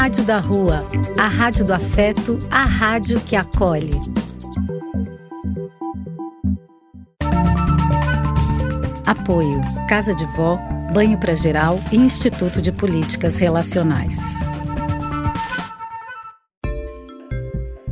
Rádio da Rua, a rádio do afeto, a rádio que acolhe. Apoio: Casa de Vó, Banho para Geral e Instituto de Políticas Relacionais.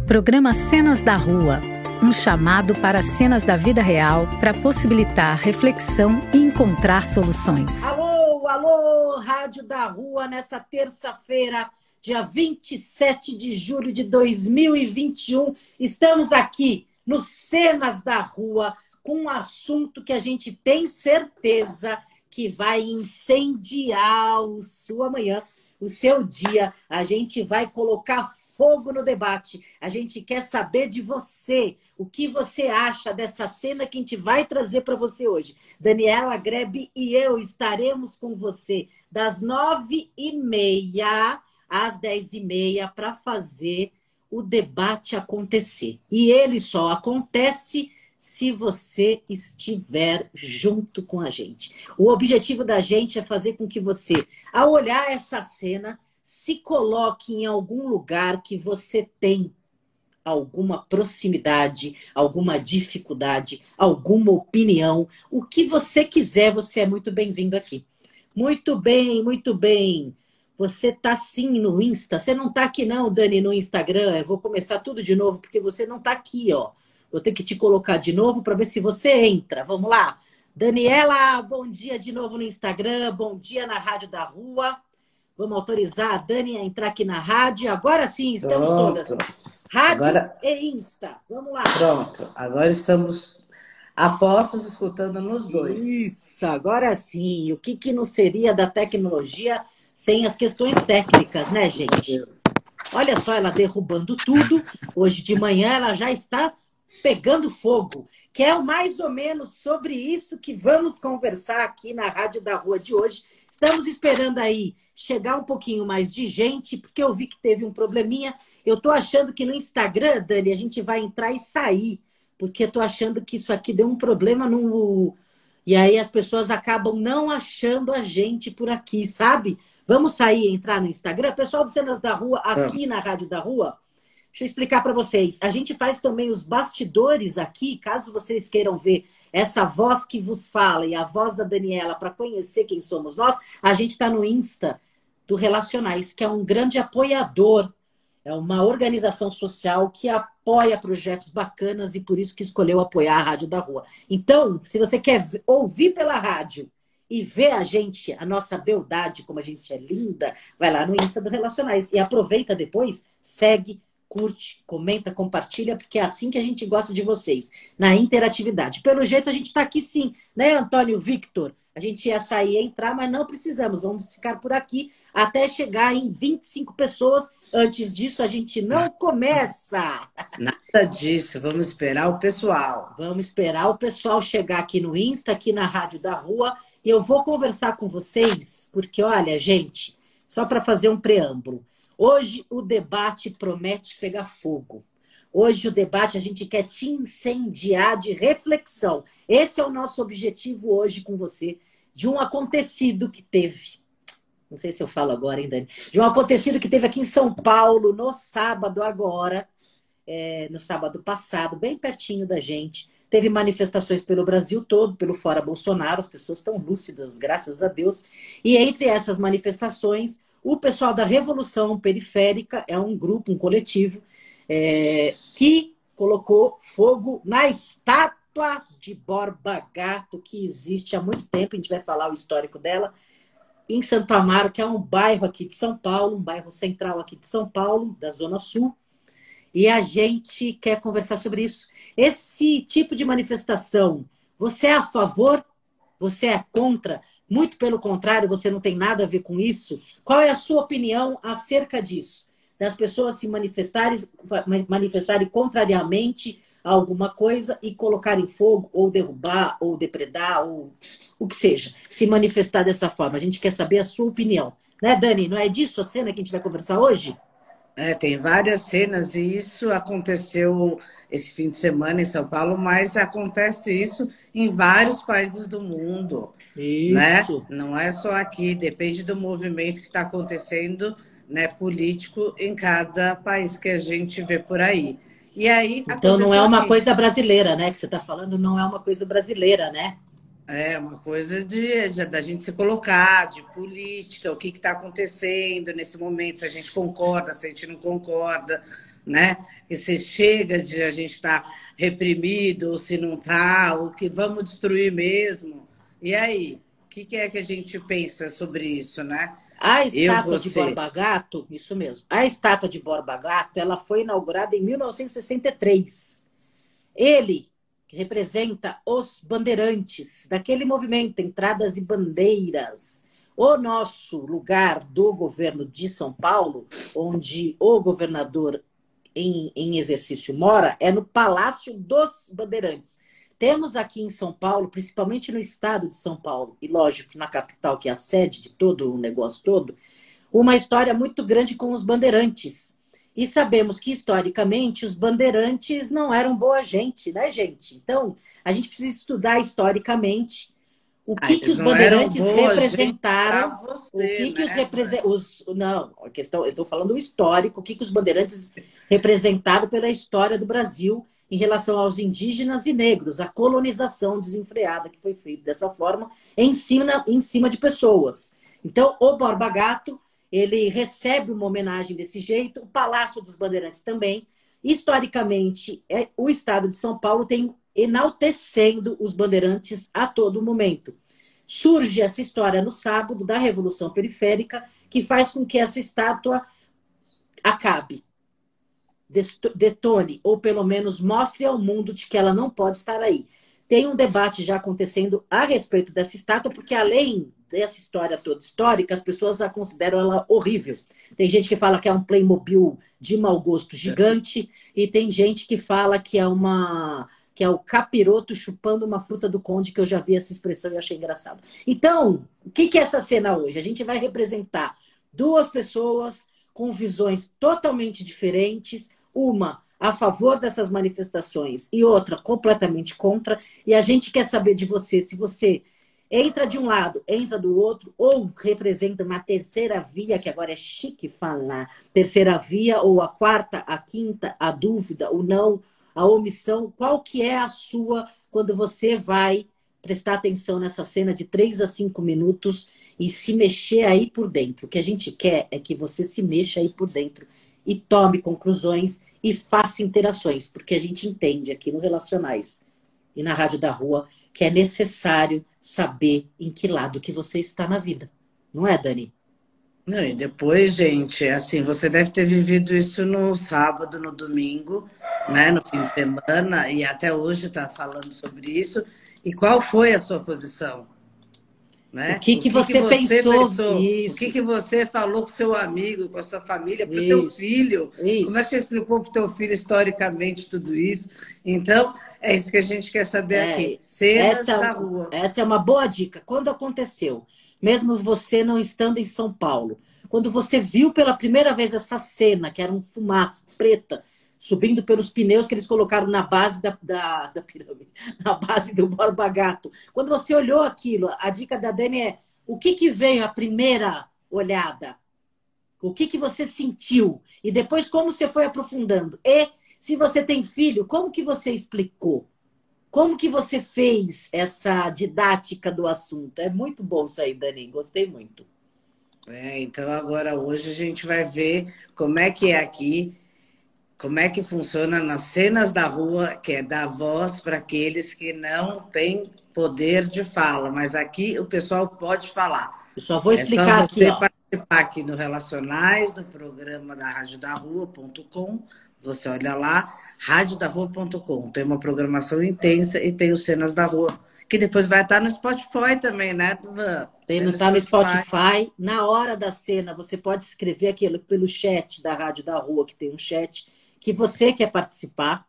Programa Cenas da Rua um chamado para cenas da vida real para possibilitar reflexão e encontrar soluções. Alô, alô, Rádio da Rua, nessa terça-feira, dia 27 de julho de 2021. Estamos aqui no Cenas da Rua com um assunto que a gente tem certeza que vai incendiar o sua manhã, o seu dia. A gente vai colocar fogo no debate. A gente quer saber de você. O que você acha dessa cena que a gente vai trazer para você hoje? Daniela Grebe e eu estaremos com você das nove e meia às dez e meia para fazer o debate acontecer. E ele só acontece se você estiver junto com a gente. O objetivo da gente é fazer com que você, ao olhar essa cena, se coloque em algum lugar que você tem alguma proximidade, alguma dificuldade, alguma opinião, o que você quiser, você é muito bem-vindo aqui. Muito bem, muito bem. Você tá sim no Insta. Você não tá aqui não, Dani, no Instagram. Eu vou começar tudo de novo porque você não tá aqui, ó. Vou ter que te colocar de novo para ver se você entra. Vamos lá. Daniela, bom dia de novo no Instagram. Bom dia na Rádio da Rua. Vamos autorizar a Dani a entrar aqui na rádio. Agora sim, estamos Pronto. todas. Rádio agora... e Insta. Vamos lá. Pronto. Agora estamos apostos escutando nos dois. Isso, agora sim. O que, que não seria da tecnologia sem as questões técnicas, né, gente? Olha só, ela derrubando tudo. Hoje de manhã ela já está pegando fogo, que é mais ou menos sobre isso que vamos conversar aqui na Rádio da Rua de hoje. Estamos esperando aí chegar um pouquinho mais de gente, porque eu vi que teve um probleminha. Eu estou achando que no Instagram, Dani, a gente vai entrar e sair, porque estou achando que isso aqui deu um problema no. E aí as pessoas acabam não achando a gente por aqui, sabe? Vamos sair e entrar no Instagram? Pessoal do Cenas da Rua, aqui é. na Rádio da Rua, Deixa eu explicar para vocês. A gente faz também os bastidores aqui, caso vocês queiram ver essa voz que vos fala e a voz da Daniela para conhecer quem somos nós. A gente está no Insta do Relacionais, que é um grande apoiador. É uma organização social que apoia projetos bacanas e por isso que escolheu apoiar a Rádio da Rua. Então, se você quer ouvir pela rádio e ver a gente, a nossa beldade, como a gente é linda, vai lá no Insta do Relacionais e aproveita depois, segue, curte, comenta, compartilha, porque é assim que a gente gosta de vocês, na interatividade. Pelo jeito, a gente está aqui sim, né, Antônio Victor? A gente ia sair e entrar, mas não precisamos. Vamos ficar por aqui até chegar em 25 pessoas. Antes disso, a gente não começa. Nada disso. Vamos esperar o pessoal. Vamos esperar o pessoal chegar aqui no Insta, aqui na Rádio da Rua. E eu vou conversar com vocês, porque, olha, gente, só para fazer um preâmbulo. Hoje o debate promete pegar fogo. Hoje o debate a gente quer te incendiar de reflexão. Esse é o nosso objetivo hoje com você, de um acontecido que teve. Não sei se eu falo agora, hein, Dani? De um acontecido que teve aqui em São Paulo, no sábado agora, é, no sábado passado, bem pertinho da gente. Teve manifestações pelo Brasil todo, pelo Fora Bolsonaro, as pessoas estão lúcidas, graças a Deus. E entre essas manifestações, o pessoal da Revolução Periférica é um grupo, um coletivo, é, que colocou fogo na estátua de Borba Gato, que existe há muito tempo, a gente vai falar o histórico dela, em Santo Amaro, que é um bairro aqui de São Paulo, um bairro central aqui de São Paulo, da Zona Sul. E a gente quer conversar sobre isso. Esse tipo de manifestação, você é a favor? Você é contra? Muito pelo contrário, você não tem nada a ver com isso. Qual é a sua opinião acerca disso? Das pessoas se manifestarem, manifestarem contrariamente a alguma coisa e colocarem fogo, ou derrubar, ou depredar, ou o que seja. Se manifestar dessa forma. A gente quer saber a sua opinião. Né, Dani? Não é disso a cena que a gente vai conversar hoje? É, tem várias cenas e isso aconteceu esse fim de semana em São Paulo, mas acontece isso em vários países do mundo. Né? Isso. Né? Não é só aqui, depende do movimento que está acontecendo né, político em cada país que a gente vê por aí. E aí então não é uma aqui. coisa brasileira, né? Que você está falando, não é uma coisa brasileira, né? É uma coisa de, de, da gente se colocar, de política, o que está acontecendo nesse momento, se a gente concorda, se a gente não concorda, né? E se chega de a gente estar tá reprimido, ou se não está, o que vamos destruir mesmo. E aí, o que, que é que a gente pensa sobre isso, né? A estátua de Borba Gato, isso mesmo. A estátua de Borba Gato, ela foi inaugurada em 1963. Ele representa os bandeirantes daquele movimento Entradas e Bandeiras. O nosso lugar do governo de São Paulo, onde o governador em, em exercício mora, é no Palácio dos Bandeirantes. Temos aqui em São Paulo, principalmente no estado de São Paulo, e lógico que na capital, que é a sede de todo o negócio todo, uma história muito grande com os bandeirantes. E sabemos que, historicamente, os bandeirantes não eram boa gente, né, gente? Então, a gente precisa estudar historicamente o que, ah, que os bandeirantes representaram. Você, o que, né? que os, represen... os Não, a questão, eu estou falando o histórico, o que, que os bandeirantes representaram pela história do Brasil em relação aos indígenas e negros, a colonização desenfreada que foi feita dessa forma em cima, em cima de pessoas. Então, o Borba Gato, ele recebe uma homenagem desse jeito, o Palácio dos Bandeirantes também. Historicamente, é, o Estado de São Paulo tem enaltecendo os bandeirantes a todo momento. Surge essa história no sábado da Revolução Periférica, que faz com que essa estátua acabe detone, ou pelo menos mostre ao mundo de que ela não pode estar aí. Tem um debate já acontecendo a respeito dessa estátua, porque além dessa história toda histórica, as pessoas a consideram ela horrível. Tem gente que fala que é um Playmobil de mau gosto gigante, e tem gente que fala que é uma que é o capiroto chupando uma fruta do conde, que eu já vi essa expressão e achei engraçado. Então, o que, que é essa cena hoje? A gente vai representar duas pessoas com visões totalmente diferentes, uma a favor dessas manifestações e outra completamente contra. E a gente quer saber de você se você entra de um lado, entra do outro, ou representa uma terceira via, que agora é chique falar, terceira via, ou a quarta, a quinta, a dúvida, o não, a omissão. Qual que é a sua quando você vai prestar atenção nessa cena de três a cinco minutos e se mexer aí por dentro? O que a gente quer é que você se mexa aí por dentro e tome conclusões e faça interações, porque a gente entende aqui no Relacionais e na Rádio da Rua que é necessário saber em que lado que você está na vida. Não é, Dani? Não, e depois, gente, assim, você deve ter vivido isso no sábado, no domingo, né, no fim de semana, e até hoje está falando sobre isso. E qual foi a sua posição? Né? O que, que, o que você, que você pensou? pensou? O que, que você falou com seu amigo, com a sua família, para o seu filho? Isso. Como é que você explicou para o seu filho historicamente tudo isso? Então, é isso que a gente quer saber é, aqui. Cenas essa, da rua. Essa é uma boa dica. Quando aconteceu? Mesmo você não estando em São Paulo. Quando você viu pela primeira vez essa cena, que era um fumaça preta, subindo pelos pneus que eles colocaram na base da, da, da pirâmide, na base do Borba Gato. Quando você olhou aquilo, a dica da Dani é o que, que veio a primeira olhada? O que, que você sentiu? E depois como você foi aprofundando? E se você tem filho, como que você explicou? Como que você fez essa didática do assunto? É muito bom isso aí, Dani. Gostei muito. É, então agora hoje a gente vai ver como é que é aqui como é que funciona nas cenas da rua, que é dar voz para aqueles que não têm poder de fala. Mas aqui o pessoal pode falar. Eu só vou explicar é só você aqui. participar aqui no Relacionais, no programa da radiodarrua.com. Você olha lá, radiodarrua.com. Tem uma programação intensa e tem os Cenas da Rua que depois vai estar no Spotify também, né, Tem, no, tá no Spotify. Na hora da cena, você pode escrever aquilo pelo chat da Rádio da Rua, que tem um chat que você quer participar.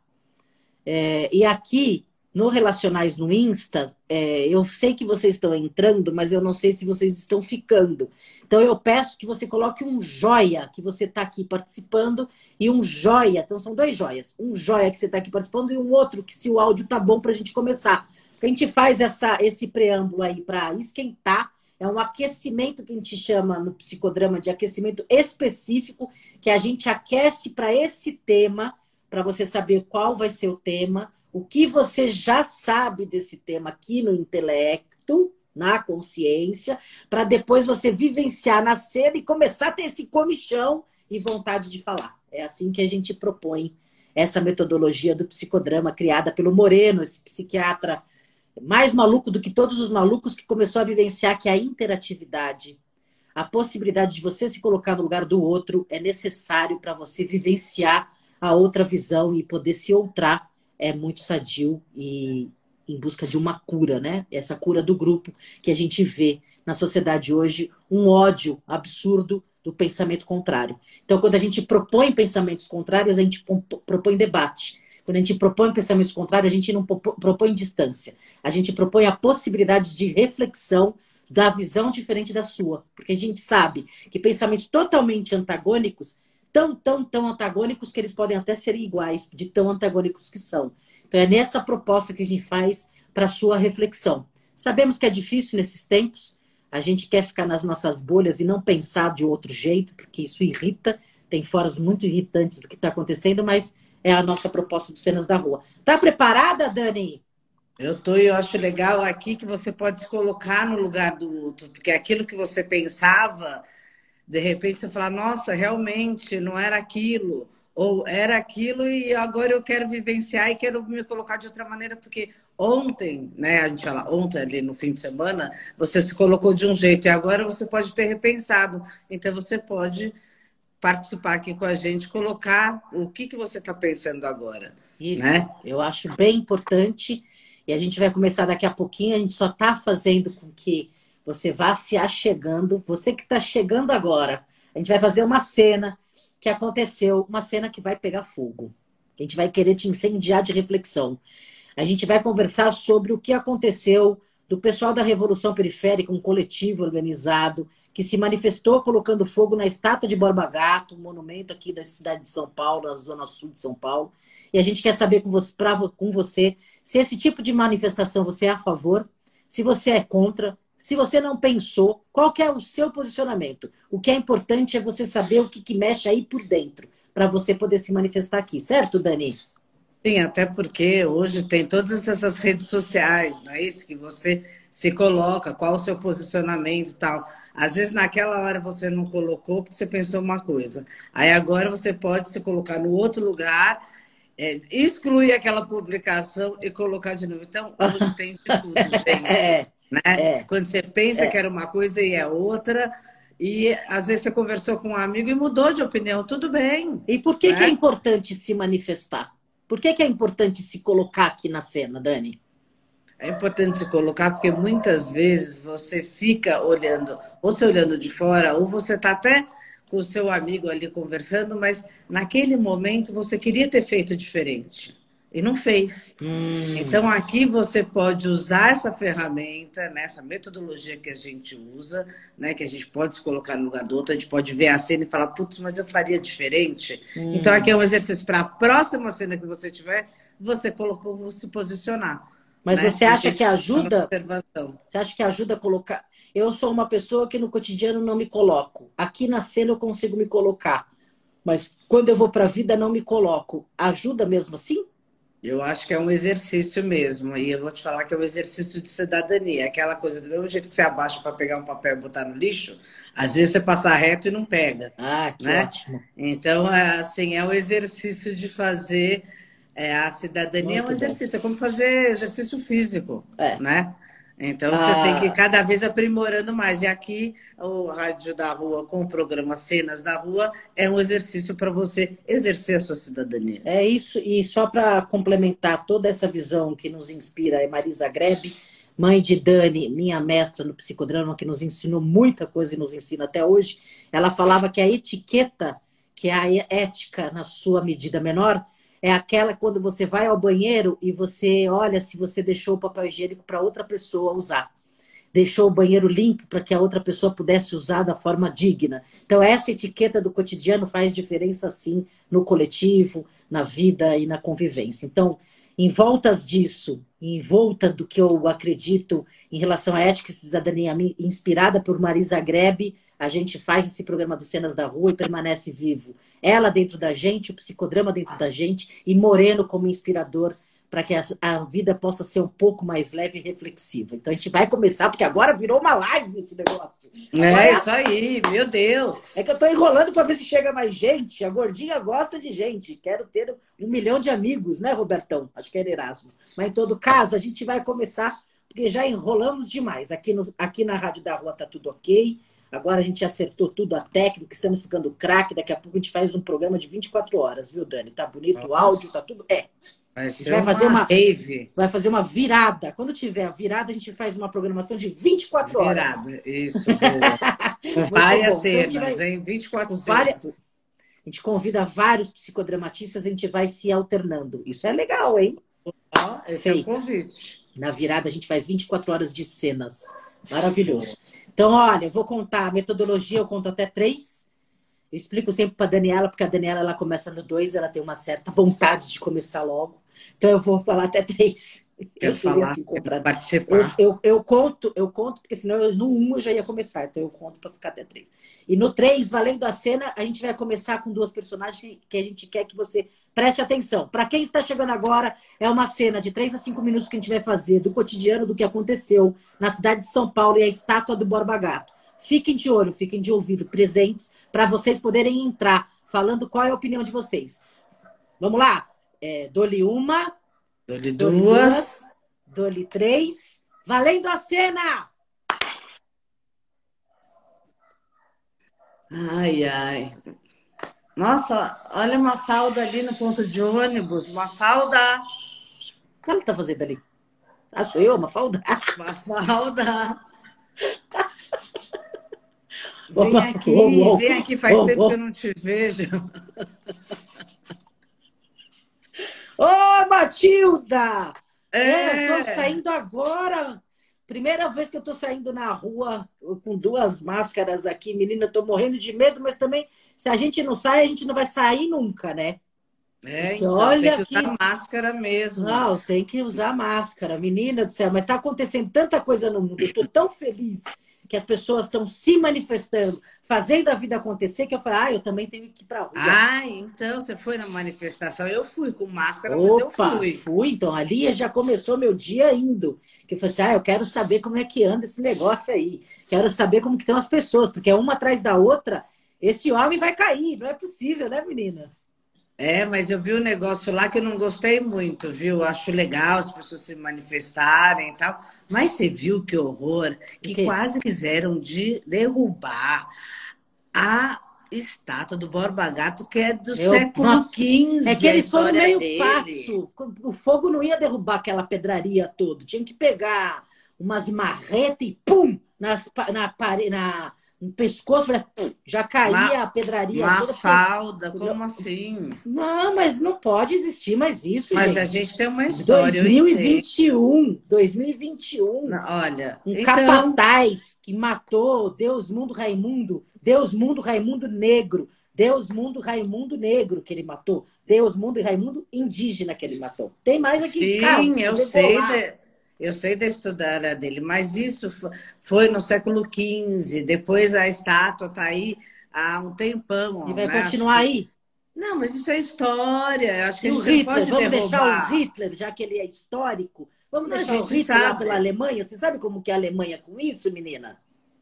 É, e aqui, no Relacionais no Insta, é, eu sei que vocês estão entrando, mas eu não sei se vocês estão ficando. Então eu peço que você coloque um joia que você está aqui participando e um joia. Então são dois joias. Um joia que você está aqui participando e um outro que se o áudio tá bom para a gente começar. A gente faz essa, esse preâmbulo aí para esquentar É um aquecimento que a gente chama no psicodrama de aquecimento específico, que a gente aquece para esse tema, para você saber qual vai ser o tema, o que você já sabe desse tema aqui no intelecto, na consciência, para depois você vivenciar na cena e começar a ter esse comichão e vontade de falar. É assim que a gente propõe essa metodologia do psicodrama criada pelo Moreno, esse psiquiatra mais maluco do que todos os malucos que começou a vivenciar que a interatividade, a possibilidade de você se colocar no lugar do outro é necessário para você vivenciar a outra visão e poder se outrar é muito sadio e em busca de uma cura, né? Essa cura do grupo que a gente vê na sociedade hoje, um ódio absurdo do pensamento contrário. Então, quando a gente propõe pensamentos contrários, a gente propõe debate. Quando a gente propõe pensamentos contrários, a gente não propõe distância. A gente propõe a possibilidade de reflexão da visão diferente da sua. Porque a gente sabe que pensamentos totalmente antagônicos, tão, tão, tão antagônicos que eles podem até ser iguais, de tão antagônicos que são. Então, é nessa proposta que a gente faz para a sua reflexão. Sabemos que é difícil nesses tempos, a gente quer ficar nas nossas bolhas e não pensar de outro jeito, porque isso irrita, tem foras muito irritantes do que está acontecendo, mas é a nossa proposta do Cenas da Rua. Tá preparada, Dani? Eu tô e eu acho legal aqui que você pode se colocar no lugar do outro, porque aquilo que você pensava, de repente você fala, nossa, realmente não era aquilo ou era aquilo e agora eu quero vivenciar e quero me colocar de outra maneira, porque ontem, né, a gente fala ontem ali no fim de semana, você se colocou de um jeito e agora você pode ter repensado. Então você pode participar aqui com a gente, colocar o que, que você está pensando agora. Isso, né? eu acho bem importante. E a gente vai começar daqui a pouquinho, a gente só está fazendo com que você vá se achegando. Você que está chegando agora, a gente vai fazer uma cena que aconteceu uma cena que vai pegar fogo. A gente vai querer te incendiar de reflexão. A gente vai conversar sobre o que aconteceu do pessoal da Revolução Periférica, um coletivo organizado que se manifestou colocando fogo na estátua de Borba Gato, um monumento aqui da cidade de São Paulo, na zona sul de São Paulo. E a gente quer saber com você, pra, com você se esse tipo de manifestação você é a favor, se você é contra, se você não pensou, qual é o seu posicionamento? O que é importante é você saber o que, que mexe aí por dentro, para você poder se manifestar aqui, certo, Dani? Sim, até porque hoje tem todas essas redes sociais, não é isso? Que você se coloca, qual o seu posicionamento e tal. Às vezes naquela hora você não colocou porque você pensou uma coisa. Aí agora você pode se colocar no outro lugar, é, excluir aquela publicação e colocar de novo. Então, hoje tem de tudo, gente. É. Né? É. Quando você pensa é. que era uma coisa e é outra. E às vezes você conversou com um amigo e mudou de opinião, tudo bem. E por que, né? que é importante se manifestar? Por que, que é importante se colocar aqui na cena, Dani? É importante se colocar porque muitas vezes você fica olhando, ou você olhando de fora, ou você está até com o seu amigo ali conversando, mas naquele momento você queria ter feito diferente e não fez. Hum. Então aqui você pode usar essa ferramenta, né, essa metodologia que a gente usa, né, que a gente pode se colocar no lugar do outro, a gente pode ver a cena e falar, putz, mas eu faria diferente. Hum. Então aqui é um exercício para a próxima cena que você tiver, você colocou, se posicionar. Mas né? você acha que ajuda? Você acha que ajuda a colocar? Eu sou uma pessoa que no cotidiano não me coloco. Aqui na cena eu consigo me colocar. Mas quando eu vou para a vida não me coloco. Ajuda mesmo assim? Eu acho que é um exercício mesmo. E eu vou te falar que é um exercício de cidadania. Aquela coisa do mesmo jeito que você abaixa para pegar um papel e botar no lixo, às vezes você passa reto e não pega. Ah, que né? ótimo. Então, é, assim, é um exercício de fazer é, a cidadania Muito é um exercício. Bom. É como fazer exercício físico, é. né? Então você ah. tem que ir cada vez aprimorando mais. E aqui o Rádio da Rua com o programa Cenas da Rua é um exercício para você exercer a sua cidadania. É isso, e só para complementar toda essa visão que nos inspira é Marisa Grebe, mãe de Dani, minha mestra no psicodrama, que nos ensinou muita coisa e nos ensina até hoje. Ela falava que a etiqueta, que é a ética na sua medida menor, é aquela quando você vai ao banheiro e você olha se você deixou o papel higiênico para outra pessoa usar. Deixou o banheiro limpo para que a outra pessoa pudesse usar da forma digna. Então, essa etiqueta do cotidiano faz diferença, sim, no coletivo, na vida e na convivência. Então, em voltas disso, em volta do que eu acredito em relação à ética e cidadania inspirada por Marisa Grebe, a gente faz esse programa do Cenas da Rua e permanece vivo. Ela dentro da gente, o psicodrama dentro da gente e Moreno como inspirador para que a, a, vida possa ser um pouco mais leve e reflexiva. Então a gente vai começar, porque agora virou uma live esse negócio. Agora é, isso aí, meu Deus. É que eu estou enrolando para ver se chega mais gente. A gordinha gosta de gente. Quero ter um milhão de amigos, né, Robertão? Acho que era Erasmo. Mas em todo caso, a gente vai começar, porque já enrolamos demais. Aqui, no, aqui na Rádio da Rua tá tudo ok. Agora a gente acertou tudo a técnica, estamos ficando craque. Daqui a pouco a gente faz um programa de 24 horas, viu, Dani? Tá bonito o áudio, tá tudo. É. Vai, vai fazer uma rave. Vai fazer uma virada. Quando tiver a virada, a gente faz uma programação de 24 horas. Virada, isso. Com várias bom. cenas, então, vai... hein? 24 cenas. Várias... A gente convida vários psicodramatistas, a gente vai se alternando. Isso é legal, hein? Ó, esse Feito. é o convite. Na virada, a gente faz 24 horas de cenas. Maravilhoso. Então, olha, eu vou contar a metodologia, eu conto até três. Eu explico sempre para Daniela, porque a Daniela ela começa no dois, ela tem uma certa vontade de começar logo. Então eu vou falar até três. Quer eu falar, assim, participar. Eu, eu, eu, conto, eu conto, porque senão eu, no um eu já ia começar, então eu conto para ficar até três. E no três, valendo a cena, a gente vai começar com duas personagens que a gente quer que você preste atenção. Para quem está chegando agora, é uma cena de três a cinco minutos que a gente vai fazer do cotidiano do que aconteceu na cidade de São Paulo e a estátua do Borba Gato. Fiquem de olho, fiquem de ouvido, presentes, para vocês poderem entrar falando qual é a opinião de vocês. Vamos lá? É, dole uma. Dole duas. Dole três. Valendo a cena! Ai, ai. Nossa, olha uma falda ali no ponto de ônibus. Uma falda. O que ela tá fazendo ali? Ah, sou eu, uma falda? Uma falda. Vem aqui, oh, oh, vem aqui, faz oh, tempo que eu não te vejo. Ô, oh, Matilda! É, é tô saindo agora. Primeira vez que eu tô saindo na rua com duas máscaras aqui, menina, eu tô morrendo de medo, mas também, se a gente não sai, a gente não vai sair nunca, né? É, então, olha tem que usar máscara mesmo. Não, tem que usar máscara, menina do céu. Mas está acontecendo tanta coisa no mundo. Eu estou tão feliz que as pessoas estão se manifestando, fazendo a vida acontecer, que eu falei, ah, eu também tenho que ir para rua. Ah, então você foi na manifestação. Eu fui com máscara, Opa, mas eu fui. Fui, então ali já começou meu dia indo. Que eu falei assim, ah, eu quero saber como é que anda esse negócio aí. Quero saber como que estão as pessoas, porque é uma atrás da outra, esse homem vai cair. Não é possível, né, menina? É, mas eu vi um negócio lá que eu não gostei muito, viu? Acho legal as pessoas se manifestarem e tal. Mas você viu que horror, que quase quiseram de derrubar a estátua do Borba Gato, que é do eu, século XV. É que eles foram meio passo. O fogo não ia derrubar aquela pedraria toda. Tinha que pegar umas marretas e pum! Nas, na, na, no pescoço, já caía uma, a pedraria. Uma toda, falda, como assim? Não, mas não pode existir mais isso, Mas gente. a gente tem uma história. 2021, 2021. olha, um então... capataz que matou Deus Mundo Raimundo, Deus Mundo Raimundo Negro, Deus Mundo Raimundo Negro que ele matou, Deus Mundo e Raimundo Indígena que ele matou. Tem mais aqui, Sim, calma, eu sei. De... Eu sei da história dele, mas isso foi no século XV. Depois a estátua está aí há um tempão. E vai né? continuar aí? Não, mas isso é história. Acho que e o Hitler, vamos deixar o Hitler, já que ele é histórico. Vamos deixar o Hitler sabe. lá pela Alemanha. Você sabe como que é a Alemanha com isso, menina?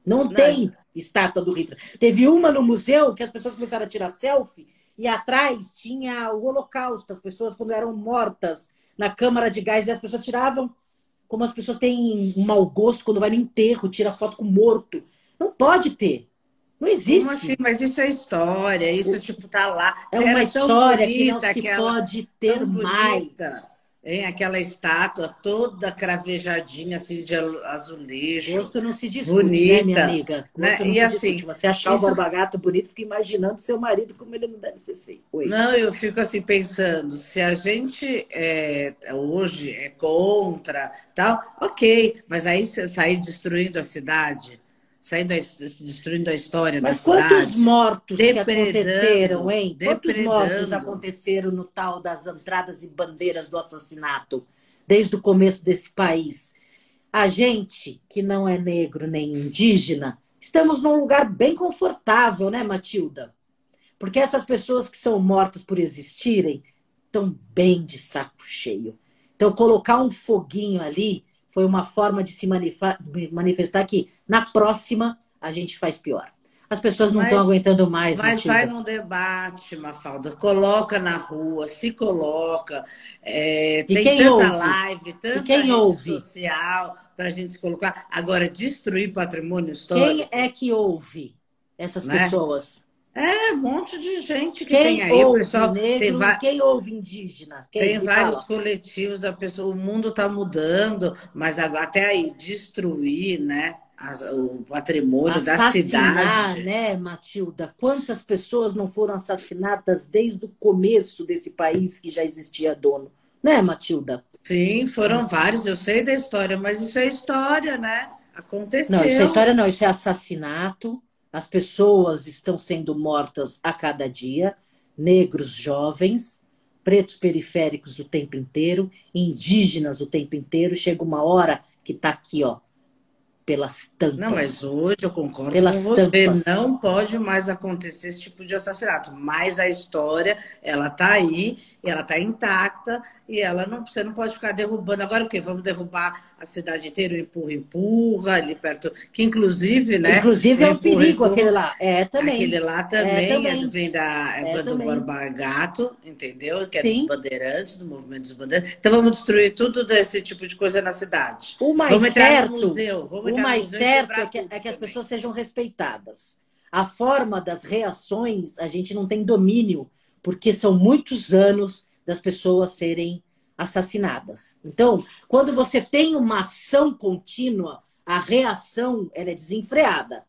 Não, Não tem estátua do Hitler. Teve uma no museu que as pessoas começaram a tirar selfie e atrás tinha o Holocausto, as pessoas quando eram mortas na câmara de gás e as pessoas tiravam como as pessoas têm um mau gosto quando vai no enterro, tira foto com morto. Não pode ter. Não existe. Como assim? Mas isso é história, isso tipo tá lá. É uma história que não se aquela... pode ter mais. Hein? Aquela estátua toda cravejadinha, assim, de azulejo. Gosto não se discute, bonita, né, minha amiga? Gosto né? não e se assim, discute. Você achar isso... o barbagato bonito, fica imaginando seu marido como ele não deve ser feito. Não, eu fico assim pensando, se a gente é, hoje é contra, tal, ok, mas aí sair destruindo a cidade saindo, destruindo a história Mas da quantos cidade. mortos que aconteceram, hein? Quantos mortos aconteceram no tal das entradas e bandeiras do assassinato, desde o começo desse país? A gente, que não é negro nem indígena, estamos num lugar bem confortável, né, Matilda? Porque essas pessoas que são mortas por existirem estão bem de saco cheio. Então, colocar um foguinho ali foi uma forma de se manifestar que na próxima a gente faz pior. As pessoas não estão aguentando mais. Mas Matilda. vai num debate, Mafalda. Coloca na rua, se coloca. É, tem tanta ouve? live, tanta quem rede ouve? social para a gente se colocar. Agora, destruir patrimônio histórico. Quem é que ouve essas Né? pessoas? É, um monte de gente que Quem tem aí. Ouve pessoal negro? tem, va- Quem ouve indígena? Quem tem vários fala? coletivos, a pessoa, o mundo está mudando, mas agora, até aí destruir né, o patrimônio da Assassinar, cidade. né, Matilda? Quantas pessoas não foram assassinadas desde o começo desse país que já existia dono? Né, Matilda? Sim, foram vários, eu sei da história, mas isso é história, né? Aconteceu. Não, isso é história não, isso é assassinato. As pessoas estão sendo mortas a cada dia, negros jovens, pretos periféricos o tempo inteiro, indígenas o tempo inteiro. Chega uma hora que tá aqui, ó, pelas tampas. Não, mas hoje eu concordo Pelas com você. tampas. Não pode mais acontecer esse tipo de assassinato. Mas a história, ela tá aí, ela tá intacta, e ela não, você não pode ficar derrubando. Agora o quê? Vamos derrubar a cidade inteira, empurra, empurra, ali perto. Que inclusive, né? Inclusive é um empurra, perigo empurra. aquele lá. É, também. Aquele lá também, É, também. é- vem da é É, do também. Borba Gato, entendeu? Que é Sim. dos bandeirantes, do movimento dos bandeirantes. Então vamos destruir tudo desse tipo de coisa na cidade. O mais vamos entrar certo, no museu. Vamos o mais museu certo é que, é que as pessoas sejam respeitadas. A forma das reações, a gente não tem domínio, porque são muitos anos das pessoas serem assassinadas. Então, quando você tem uma ação contínua, a reação ela é desenfreada.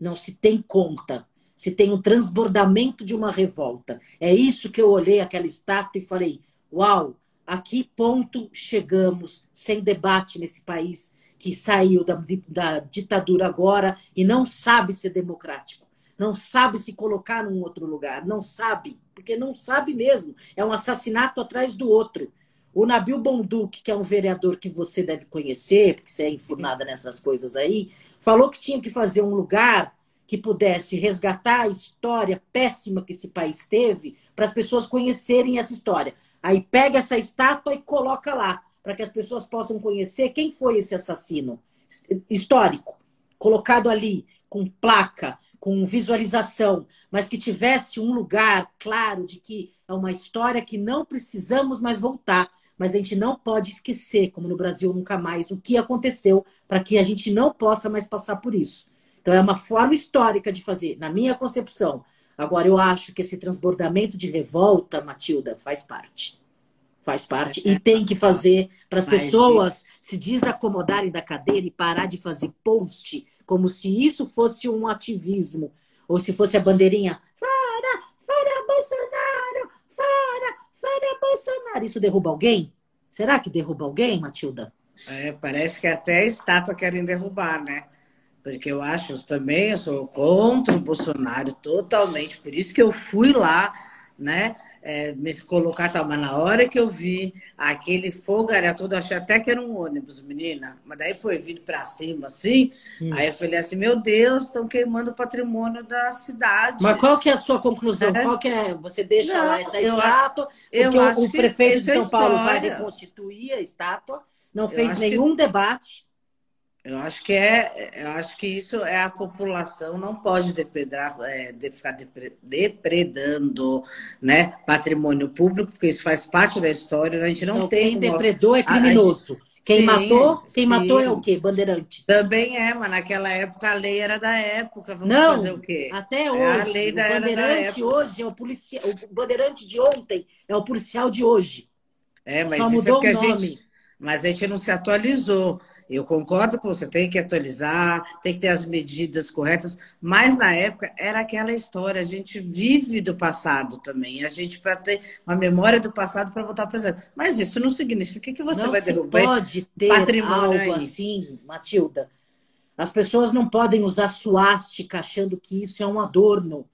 Não se tem conta. Se tem um transbordamento de uma revolta. É isso que eu olhei aquela estátua e falei: uau, a que ponto chegamos sem debate nesse país que saiu da, da ditadura agora e não sabe ser democrático, não sabe se colocar num outro lugar, não sabe, porque não sabe mesmo. É um assassinato atrás do outro. O Nabil Bonduque, que é um vereador que você deve conhecer, porque você é enfurnada nessas coisas aí, falou que tinha que fazer um lugar que pudesse resgatar a história péssima que esse país teve, para as pessoas conhecerem essa história. Aí pega essa estátua e coloca lá, para que as pessoas possam conhecer quem foi esse assassino histórico, colocado ali, com placa, com visualização, mas que tivesse um lugar claro de que é uma história que não precisamos mais voltar, mas a gente não pode esquecer, como no Brasil nunca mais, o que aconteceu, para que a gente não possa mais passar por isso. Então, é uma forma histórica de fazer, na minha concepção. Agora, eu acho que esse transbordamento de revolta, Matilda, faz parte. Faz parte. E tem que fazer para as pessoas se desacomodarem da cadeira e parar de fazer post como se isso fosse um ativismo. Ou se fosse a bandeirinha. Fora! Fora Bolsonaro! Bolsonaro! Isso derruba alguém? Será que derruba alguém, Matilda? É, parece que até estátua querem derrubar, né? Porque eu acho também, eu sou contra o Bolsonaro totalmente, por isso que eu fui lá, né? É, me colocar, tá, mas na hora que eu vi aquele fogo era todo, achei até que era um ônibus, menina. Mas daí foi vindo para cima, assim. Hum. Aí eu falei assim, meu Deus, estão queimando o patrimônio da cidade. Mas qual que é a sua conclusão? É. Qual que é? Você deixa Não, lá essa eu- estátua, eu porque o, o prefeito de São Paulo vai reconstituir a estátua, não fez acho que- nenhum debate. Eu acho que é, eu acho que isso é a população não pode depredar, é, de ficar depre- depredando, né, patrimônio público, porque isso faz parte da história. A gente não Então, tem quem depredou é a- a criminoso. Quem Sim, matou, quem sim. matou é o quê? Bandeirantes. Também é, mas naquela época a lei era da época. Vamos Não, fazer o quê? Até É hoje. a lei da- o bandeirante hoje é o policial. O bandeirante de ontem é o policial de hoje. É, mas Só isso é mudou porque o a nome. gente, mas a gente não se atualizou. Eu concordo com você, tem que atualizar, tem que ter as medidas corretas, mas na época era aquela história, a gente vive do passado também, a gente para ter uma memória do passado para voltar para o presente. Mas isso não significa que você não vai derrubar. pode ter patrimônio algo aí. assim, Matilda. As pessoas não podem usar suástica achando que isso é um adorno.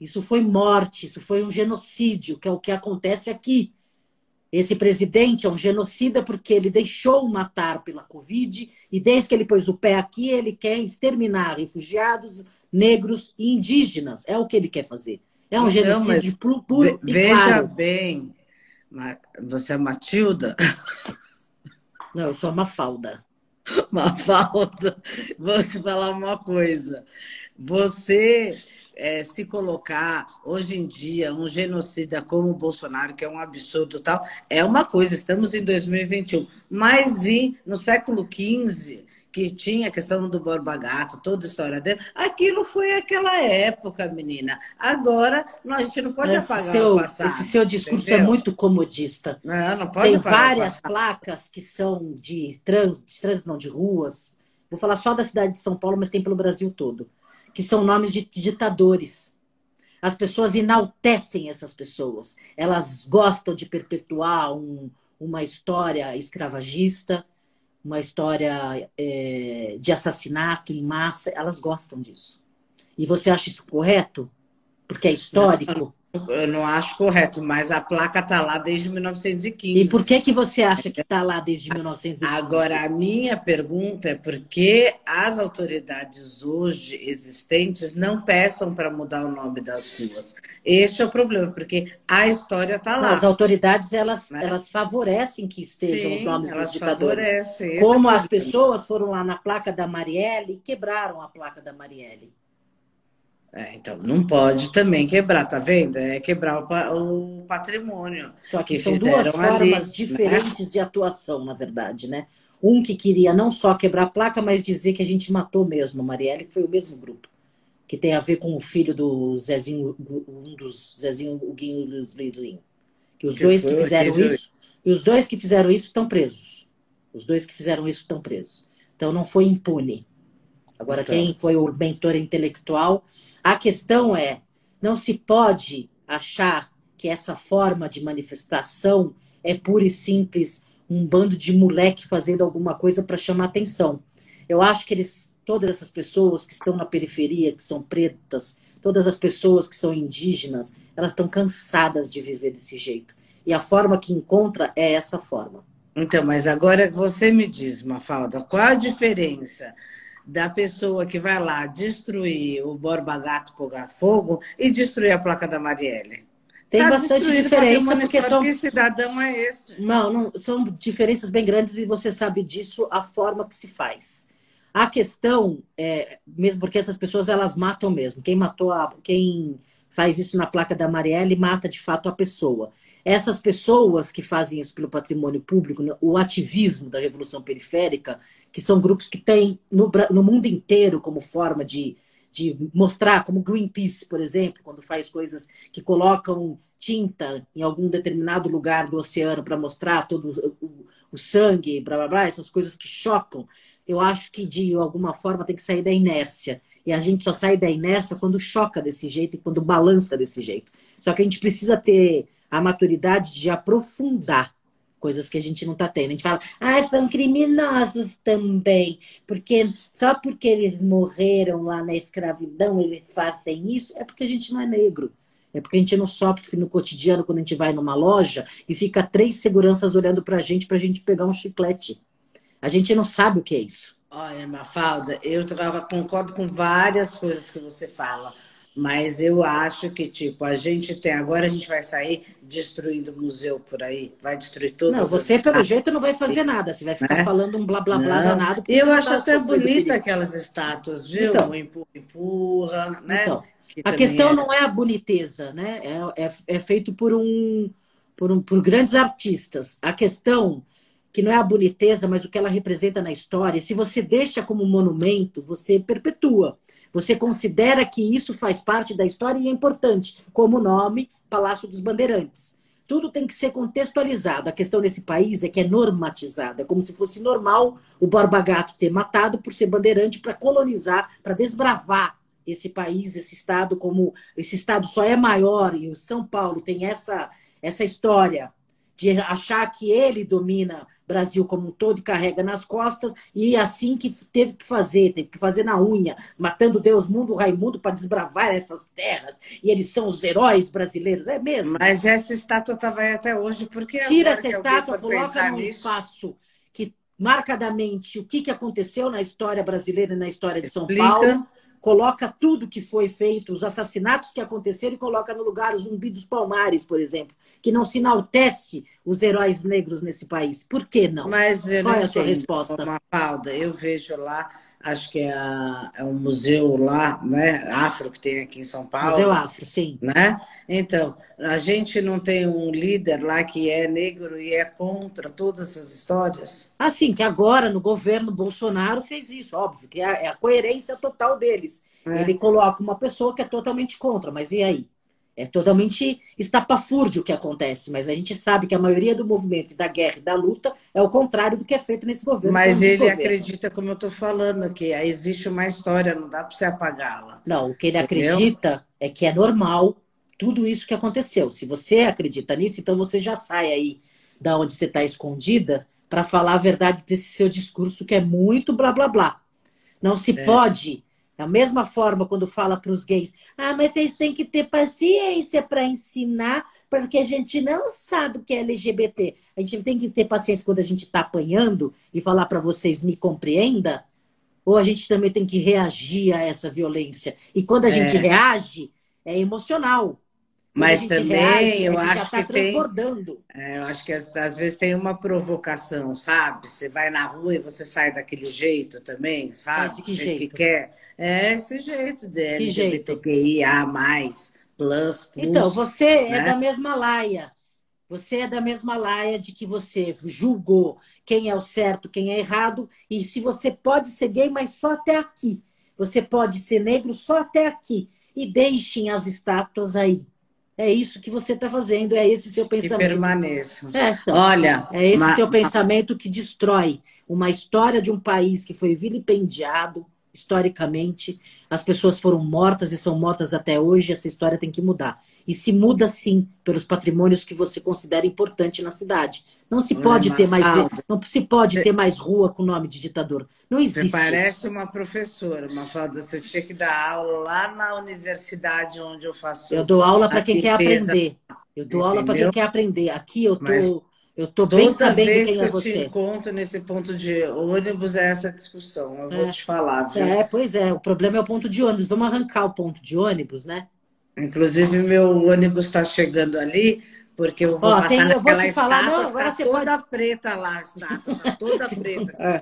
Isso foi morte, isso foi um genocídio, que é o que acontece aqui. Esse presidente é um genocida porque ele deixou matar pela Covid e desde que ele pôs o pé aqui, ele quer exterminar refugiados, negros e indígenas. É o que ele quer fazer. É um genocídio puro, puro Veja claro. bem, você é Matilda? Não, eu sou a Mafalda. Mafalda, vou te falar uma coisa. Você é, se colocar hoje em dia um genocida como o Bolsonaro, que é um absurdo tal, é uma coisa, estamos em 2021. Mas e, no século XV, que tinha a questão do Borba Gato, toda a história dele, aquilo foi aquela época, menina. Agora, a gente não pode esse apagar seu, o passado. Esse seu discurso é entendeu? é muito comodista. Não, não pode Tem várias placas que são de trans, de trans, não, de ruas. Vou falar só da cidade de São Paulo, mas tem pelo Brasil todo que são nomes de ditadores. As pessoas enaltecem essas pessoas. Elas gostam de perpetuar um, uma história escravagista, uma história é, de assassinato em massa. Elas gostam disso. E você acha isso correto? Porque é histórico? Eu não acho correto, mas a placa está lá desde 1915. E por que, que você acha que está lá desde 1915? Agora, a minha pergunta é por que as autoridades hoje existentes não peçam para mudar o nome das ruas? Este é o problema, porque a história está lá. As autoridades, elas, né? elas favorecem que estejam Sim, os nomes dos ditadores. Favorecem. Como é as pessoas foram lá na placa da Marielle e quebraram a placa da Marielle. É, então, não pode também quebrar, tá vendo? É quebrar o, o patrimônio. Só que, que são duas formas ali, né? diferentes né? de atuação, na verdade, né? Um que queria não só quebrar a placa, mas dizer que a gente matou mesmo Marielle, que foi o mesmo grupo. Que tem a ver com o filho do Zezinho, um dos Zezinho, o Guinho e o Luizinho. Que os que dois que fizeram isso, e os dois que fizeram isso estão presos. Os dois que fizeram isso estão presos. Então não foi impune. Agora, então. quem foi o mentor intelectual a questão é: não se pode achar que essa forma de manifestação é pura e simples um bando de moleque fazendo alguma coisa para chamar atenção. Eu acho que eles, todas essas pessoas que estão na periferia, que são pretas, todas as pessoas que são indígenas, elas estão cansadas de viver desse jeito. E a forma que encontra é essa forma. Então, mas agora você me diz, Mafalda, qual a diferença da pessoa que vai lá destruir o Borba Gato Pogar Fogo e destruir a placa da Marielle. Tem tá bastante diferença porque são que cidadão é esse? Não, não, são diferenças bem grandes e você sabe disso a forma que se faz. A questão é, mesmo porque essas pessoas elas matam mesmo. Quem matou a, quem faz isso na placa da Marielle mata de fato a pessoa. Essas pessoas que fazem isso pelo patrimônio público, né, o ativismo da revolução periférica, que são grupos que têm no, no mundo inteiro como forma de, de mostrar, como Greenpeace, por exemplo, quando faz coisas que colocam tinta em algum determinado lugar do oceano para mostrar todo o, o, o sangue, blá, blá, blá, essas coisas que chocam eu acho que de alguma forma tem que sair da inércia. E a gente só sai da inércia quando choca desse jeito e quando balança desse jeito. Só que a gente precisa ter a maturidade de aprofundar coisas que a gente não está tendo. A gente fala, ah, são criminosos também, porque só porque eles morreram lá na escravidão eles fazem isso, é porque a gente não é negro. É porque a gente não sofre no cotidiano quando a gente vai numa loja e fica três seguranças olhando para a gente para a gente pegar um chiclete. A gente não sabe o que é isso. Olha, Mafalda, eu concordo com várias coisas que você fala, mas eu acho que, tipo, a gente tem. Agora a gente vai sair destruindo o museu por aí, vai destruir todas Não, você, pelo jeito, não vai fazer nada, você vai ficar né? falando um blá blá blá não. danado. Eu acho tá até bonita aquelas estátuas, viu? Então, empurra, empurra, né? Então, a questão é... não é a boniteza, né? É, é, é feito por um, por um por grandes artistas. A questão que não é a boniteza, mas o que ela representa na história, se você deixa como monumento, você perpetua. Você considera que isso faz parte da história e é importante, como o nome Palácio dos Bandeirantes. Tudo tem que ser contextualizado. A questão nesse país é que é normatizado. É como se fosse normal o Borba Gato ter matado por ser bandeirante para colonizar, para desbravar esse país, esse estado, como esse estado só é maior e o São Paulo tem essa, essa história de achar que ele domina Brasil como um todo carrega nas costas, e assim que teve que fazer, teve que fazer na unha, matando Deus, mundo, Raimundo, para desbravar essas terras, e eles são os heróis brasileiros, é mesmo? Mas essa estátua estava aí até hoje, porque. Tira essa estátua, coloca num espaço que marcadamente o que, que aconteceu na história brasileira e na história de São Explica. Paulo coloca tudo que foi feito, os assassinatos que aconteceram e coloca no lugar o Zumbi dos Palmares, por exemplo, que não se enaltece os heróis negros nesse país. Por que não? Mas Qual é a sua resposta? Mafalda, eu vejo lá, acho que é, a, é um museu lá, né, afro que tem aqui em São Paulo. Museu Afro, sim. Né? Então, a gente não tem um líder lá que é negro e é contra todas essas histórias? Assim, que agora no governo Bolsonaro fez isso, óbvio, que é a é coerência total deles. É. Ele coloca uma pessoa que é totalmente contra, mas e aí? É totalmente estapafúrdio o que acontece, mas a gente sabe que a maioria do movimento da guerra e da luta é o contrário do que é feito nesse governo. Mas ele governo. acredita, como eu estou falando, que existe uma história, não dá para você apagá-la. Não, o que ele Entendeu? acredita é que é normal tudo isso que aconteceu. Se você acredita nisso, então você já sai aí da onde você está escondida para falar a verdade desse seu discurso que é muito blá blá blá. Não se é. pode da mesma forma, quando fala para os gays, ah, mas vocês têm que ter paciência para ensinar, porque a gente não sabe o que é LGBT. A gente tem que ter paciência quando a gente está apanhando e falar para vocês, me compreenda. Ou a gente também tem que reagir a essa violência. E quando a é. gente reage, é emocional. Mas também reage, eu acho tá que tem, é, eu acho que às, vezes tem uma provocação, sabe? Você vai na rua e você sai daquele jeito também, sabe? de que jeito? Que quer. É esse jeito de LGBTQIA+, plus, plus. Então, você é né? é da mesma laia. Você é da mesma laia de que você julgou quem é o certo, quem é errado, e se você pode ser gay, mas só até aqui. Você pode ser negro só até aqui. E deixem as estátuas aí. É isso que você está fazendo, é esse seu pensamento. Que permaneça. É, então, Olha, é esse ma... seu pensamento que destrói uma história de um país que foi vilipendiado, historicamente. As pessoas foram mortas e são mortas até hoje. Essa história tem que mudar. E se muda sim pelos patrimônios que você considera importante na cidade. Não se pode é ter mais não se pode ter mais rua com nome de ditador. Não existe. Você parece isso. uma professora, Mafalda. Você tinha que dar aula lá na universidade onde eu faço. Eu dou aula para quem quer aprender. Eu dou Entendeu? aula para quem quer aprender. Aqui eu tô Mas... Eu estou bem sabendo vez quem que é você. eu te encontro nesse ponto de ônibus é essa discussão. Eu vou é. te falar. Viu? É, pois é. O problema é o ponto de ônibus. Vamos arrancar o ponto de ônibus, né? Inclusive, meu ônibus está chegando ali, porque eu vou Ó, passar tem, eu vou te falar, não, agora tá você toda pode... preta lá, está tá toda preta. é,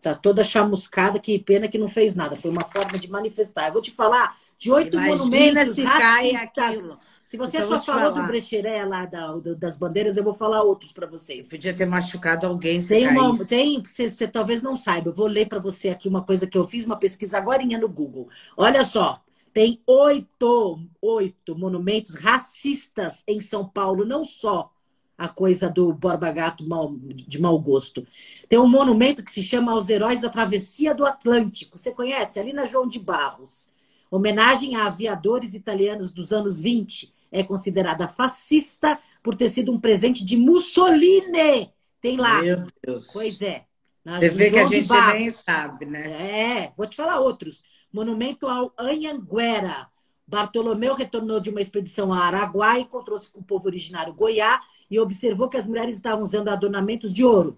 tá toda chamuscada, que pena que não fez nada. Foi uma forma de manifestar. Eu vou te falar de oito monumentos se cai aquilo. Se você então, só falou falar. do Brechiré lá da, do, das bandeiras, eu vou falar outros para vocês. Podia ter machucado alguém se tem uma, tem você, você talvez não saiba. Eu vou ler para você aqui uma coisa que eu fiz uma pesquisa agora no Google. Olha só, tem oito, oito monumentos racistas em São Paulo, não só a coisa do Borba Gato mal, de mau gosto. Tem um monumento que se chama Aos Heróis da Travessia do Atlântico. Você conhece? Ali na João de Barros. Homenagem a aviadores italianos dos anos 20 é considerada fascista por ter sido um presente de Mussolini. Tem lá. Meu Deus. Pois é. Você vê que a gente nem sabe, né? É, vou te falar outros. Monumento ao Anhanguera. Bartolomeu retornou de uma expedição a Araguai, encontrou-se com o povo originário Goiá e observou que as mulheres estavam usando adornamentos de ouro.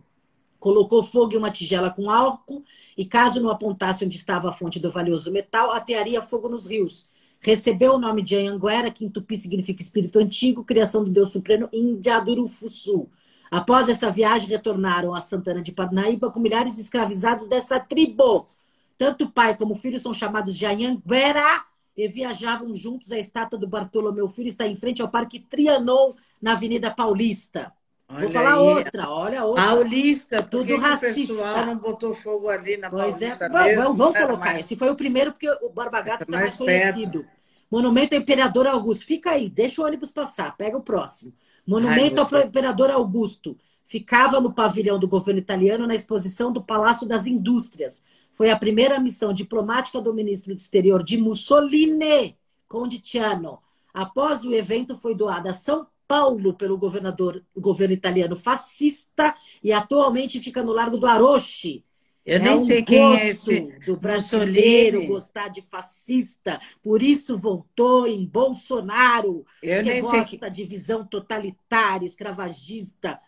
Colocou fogo em uma tigela com álcool e, caso não apontasse onde estava a fonte do valioso metal, atearia fogo nos rios. Recebeu o nome de Anhanguera, que em tupi significa espírito antigo, criação do Deus Supremo em Jadurufuçu. Após essa viagem, retornaram a Santana de Parnaíba com milhares de escravizados dessa tribo. Tanto pai como filho são chamados de Anhanguera e viajavam juntos. A estátua do Bartolomeu Filho está em frente ao Parque Trianon, na Avenida Paulista. Olha Vou falar aí. outra, olha outra. Paulista, tudo racista. O pessoal não botou fogo ali na pois é. Paulista é. mesmo? Vamos, vamos colocar. Mais... Esse foi o primeiro, porque o Barba Gato está mais, mais conhecido. Monumento ao Imperador Augusto. Fica aí, deixa o ônibus passar, pega o próximo. Monumento Ai, ao Imperador Augusto. Ficava no pavilhão do governo italiano na exposição do Palácio das Indústrias. Foi a primeira missão diplomática do ministro do Exterior de Mussolini, Conditiano. Após o evento, foi doada a São Paulo pelo governador, governo italiano fascista e atualmente fica no Largo do Aroche. Eu é nem um sei quem é esse do brasileiro gostar de fascista, por isso voltou em Bolsonaro, Eu que nem gosta sei que... de visão totalitária, escravagista,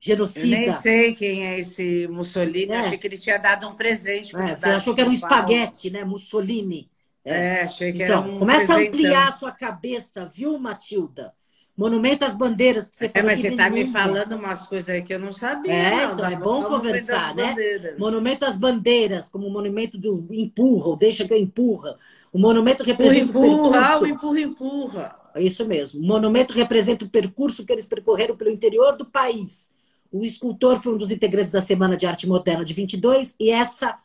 genocida. Eu nem sei quem é esse Mussolini, é. achei que ele tinha dado um presente para é, Você achou que era um espaguete, né? Mussolini. É, achei que então, era um começa presentão. a ampliar a sua cabeça, viu, Matilda? Monumento às bandeiras que você É, mas que você está me falando umas coisas aí que eu não sabia. É, então é bom ver conversar, né? bandeiras. Monumento às bandeiras, como o monumento do empurra, ou deixa que eu empurra. O monumento Empurra, representa o empurra, ah, o percurso. empurra, empurra. Isso mesmo. O monumento representa o percurso que eles percorreram pelo interior do país. O escultor foi um dos integrantes da Semana de Arte Moderna de 22 e essa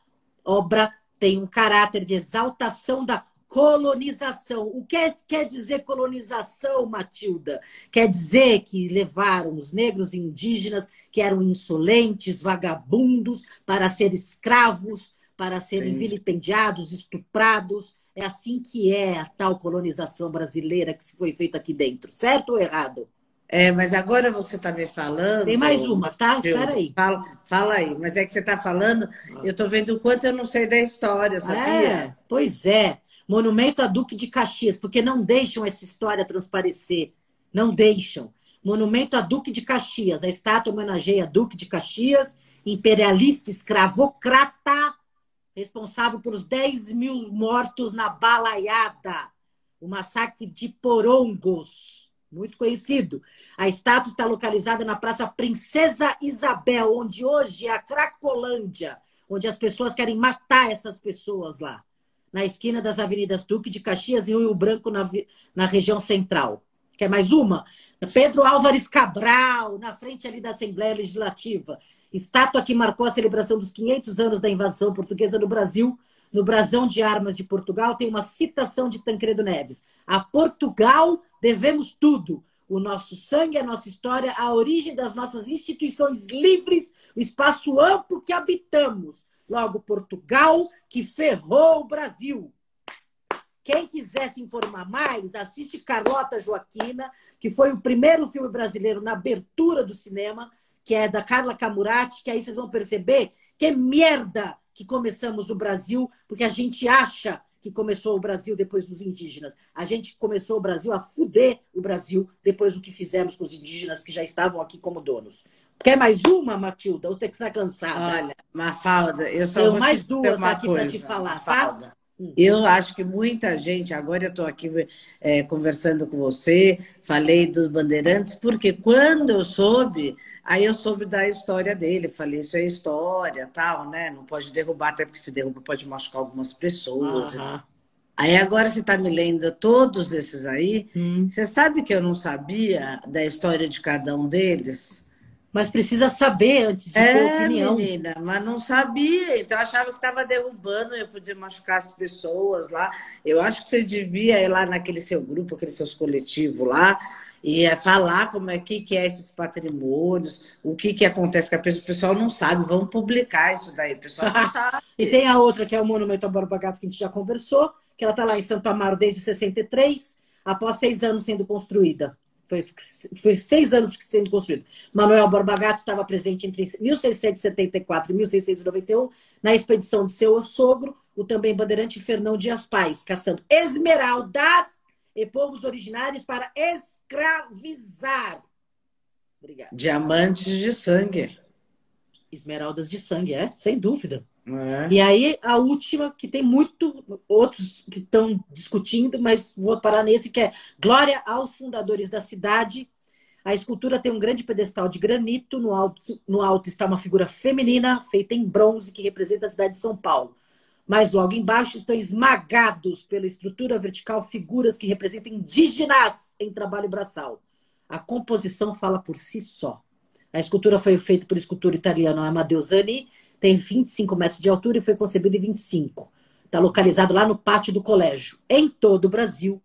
obra tem um caráter de exaltação da colonização. O que é- quer dizer colonização, Matilda? Quer dizer que levaram os negros e indígenas, que eram insolentes, vagabundos, para ser escravos, para serem Entendi. vilipendiados, estuprados. É assim que é a tal colonização brasileira que se foi feita aqui dentro, certo ou errado? É, mas agora você está me falando. Tem mais umas, tá? Espera aí. Fala, fala aí, mas é que você está falando, eu estou vendo o quanto eu não sei da história, sabia? É, pois é. Monumento a Duque de Caxias, porque não deixam essa história transparecer. Não deixam. Monumento a Duque de Caxias. A estátua homenageia Duque de Caxias, imperialista escravocrata, responsável pelos 10 mil mortos na balaiada, o massacre de Porongos, muito conhecido. A estátua está localizada na Praça Princesa Isabel, onde hoje é a Cracolândia, onde as pessoas querem matar essas pessoas lá, na esquina das Avenidas Duque de Caxias e Rio Branco, na, na região central. Quer mais uma? Pedro Álvares Cabral, na frente ali da Assembleia Legislativa. Estátua que marcou a celebração dos 500 anos da invasão portuguesa no Brasil. No Brasão de Armas de Portugal tem uma citação de Tancredo Neves. A Portugal devemos tudo. O nosso sangue, a nossa história, a origem das nossas instituições livres, o espaço amplo que habitamos. Logo, Portugal que ferrou o Brasil. Quem quiser se informar mais, assiste Carlota Joaquina, que foi o primeiro filme brasileiro na abertura do cinema, que é da Carla Camurati, que aí vocês vão perceber que merda que começamos o Brasil, porque a gente acha que começou o Brasil depois dos indígenas. A gente começou o Brasil a fuder o Brasil depois do que fizemos com os indígenas que já estavam aqui como donos. Quer mais uma, Matilda? Ou tem que estar cansada? Olha, Mafalda, eu só Tenho mais duas aqui para te falar, Mafalda. tá? Eu acho que muita gente, agora eu estou aqui é, conversando com você, falei dos bandeirantes, porque quando eu soube, aí eu soube da história dele, falei, isso é história, tal, né? Não pode derrubar, até porque se derruba pode machucar algumas pessoas. Aham. Aí agora você está me lendo todos esses aí. Hum. Você sabe que eu não sabia da história de cada um deles? Mas precisa saber antes de ter É, opinião. menina, mas não sabia. Então eu achava que estava derrubando, eu podia machucar as pessoas lá. Eu acho que você devia ir lá naquele seu grupo, aquele seus coletivos lá, e é falar como é que, que é esses patrimônios, o que, que acontece com a pessoa. O pessoal não sabe, vamos publicar isso daí. O pessoal não sabe. E tem a outra, que é o Monumento ao Borba Gato, que a gente já conversou, que ela está lá em Santo Amaro desde 63, após seis anos sendo construída. Foi, foi seis anos sendo construído. Manuel Borba Gato estava presente entre 1674 e 1691 na expedição de seu sogro, o também bandeirante Fernão Dias Pais, caçando esmeraldas e povos originários para escravizar. Obrigada. Diamantes de sangue. Esmeraldas de sangue, é? Sem dúvida. É. E aí, a última, que tem muito outros que estão discutindo, mas vou parar nesse, que é Glória aos fundadores da cidade. A escultura tem um grande pedestal de granito. No alto, no alto está uma figura feminina, feita em bronze, que representa a cidade de São Paulo. Mas logo embaixo estão esmagados pela estrutura vertical figuras que representam indígenas em trabalho braçal. A composição fala por si só. A escultura foi feita pelo escultor italiano Amadeo Zani, tem 25 metros de altura e foi concebido em 25. Está localizado lá no pátio do colégio. Em todo o Brasil,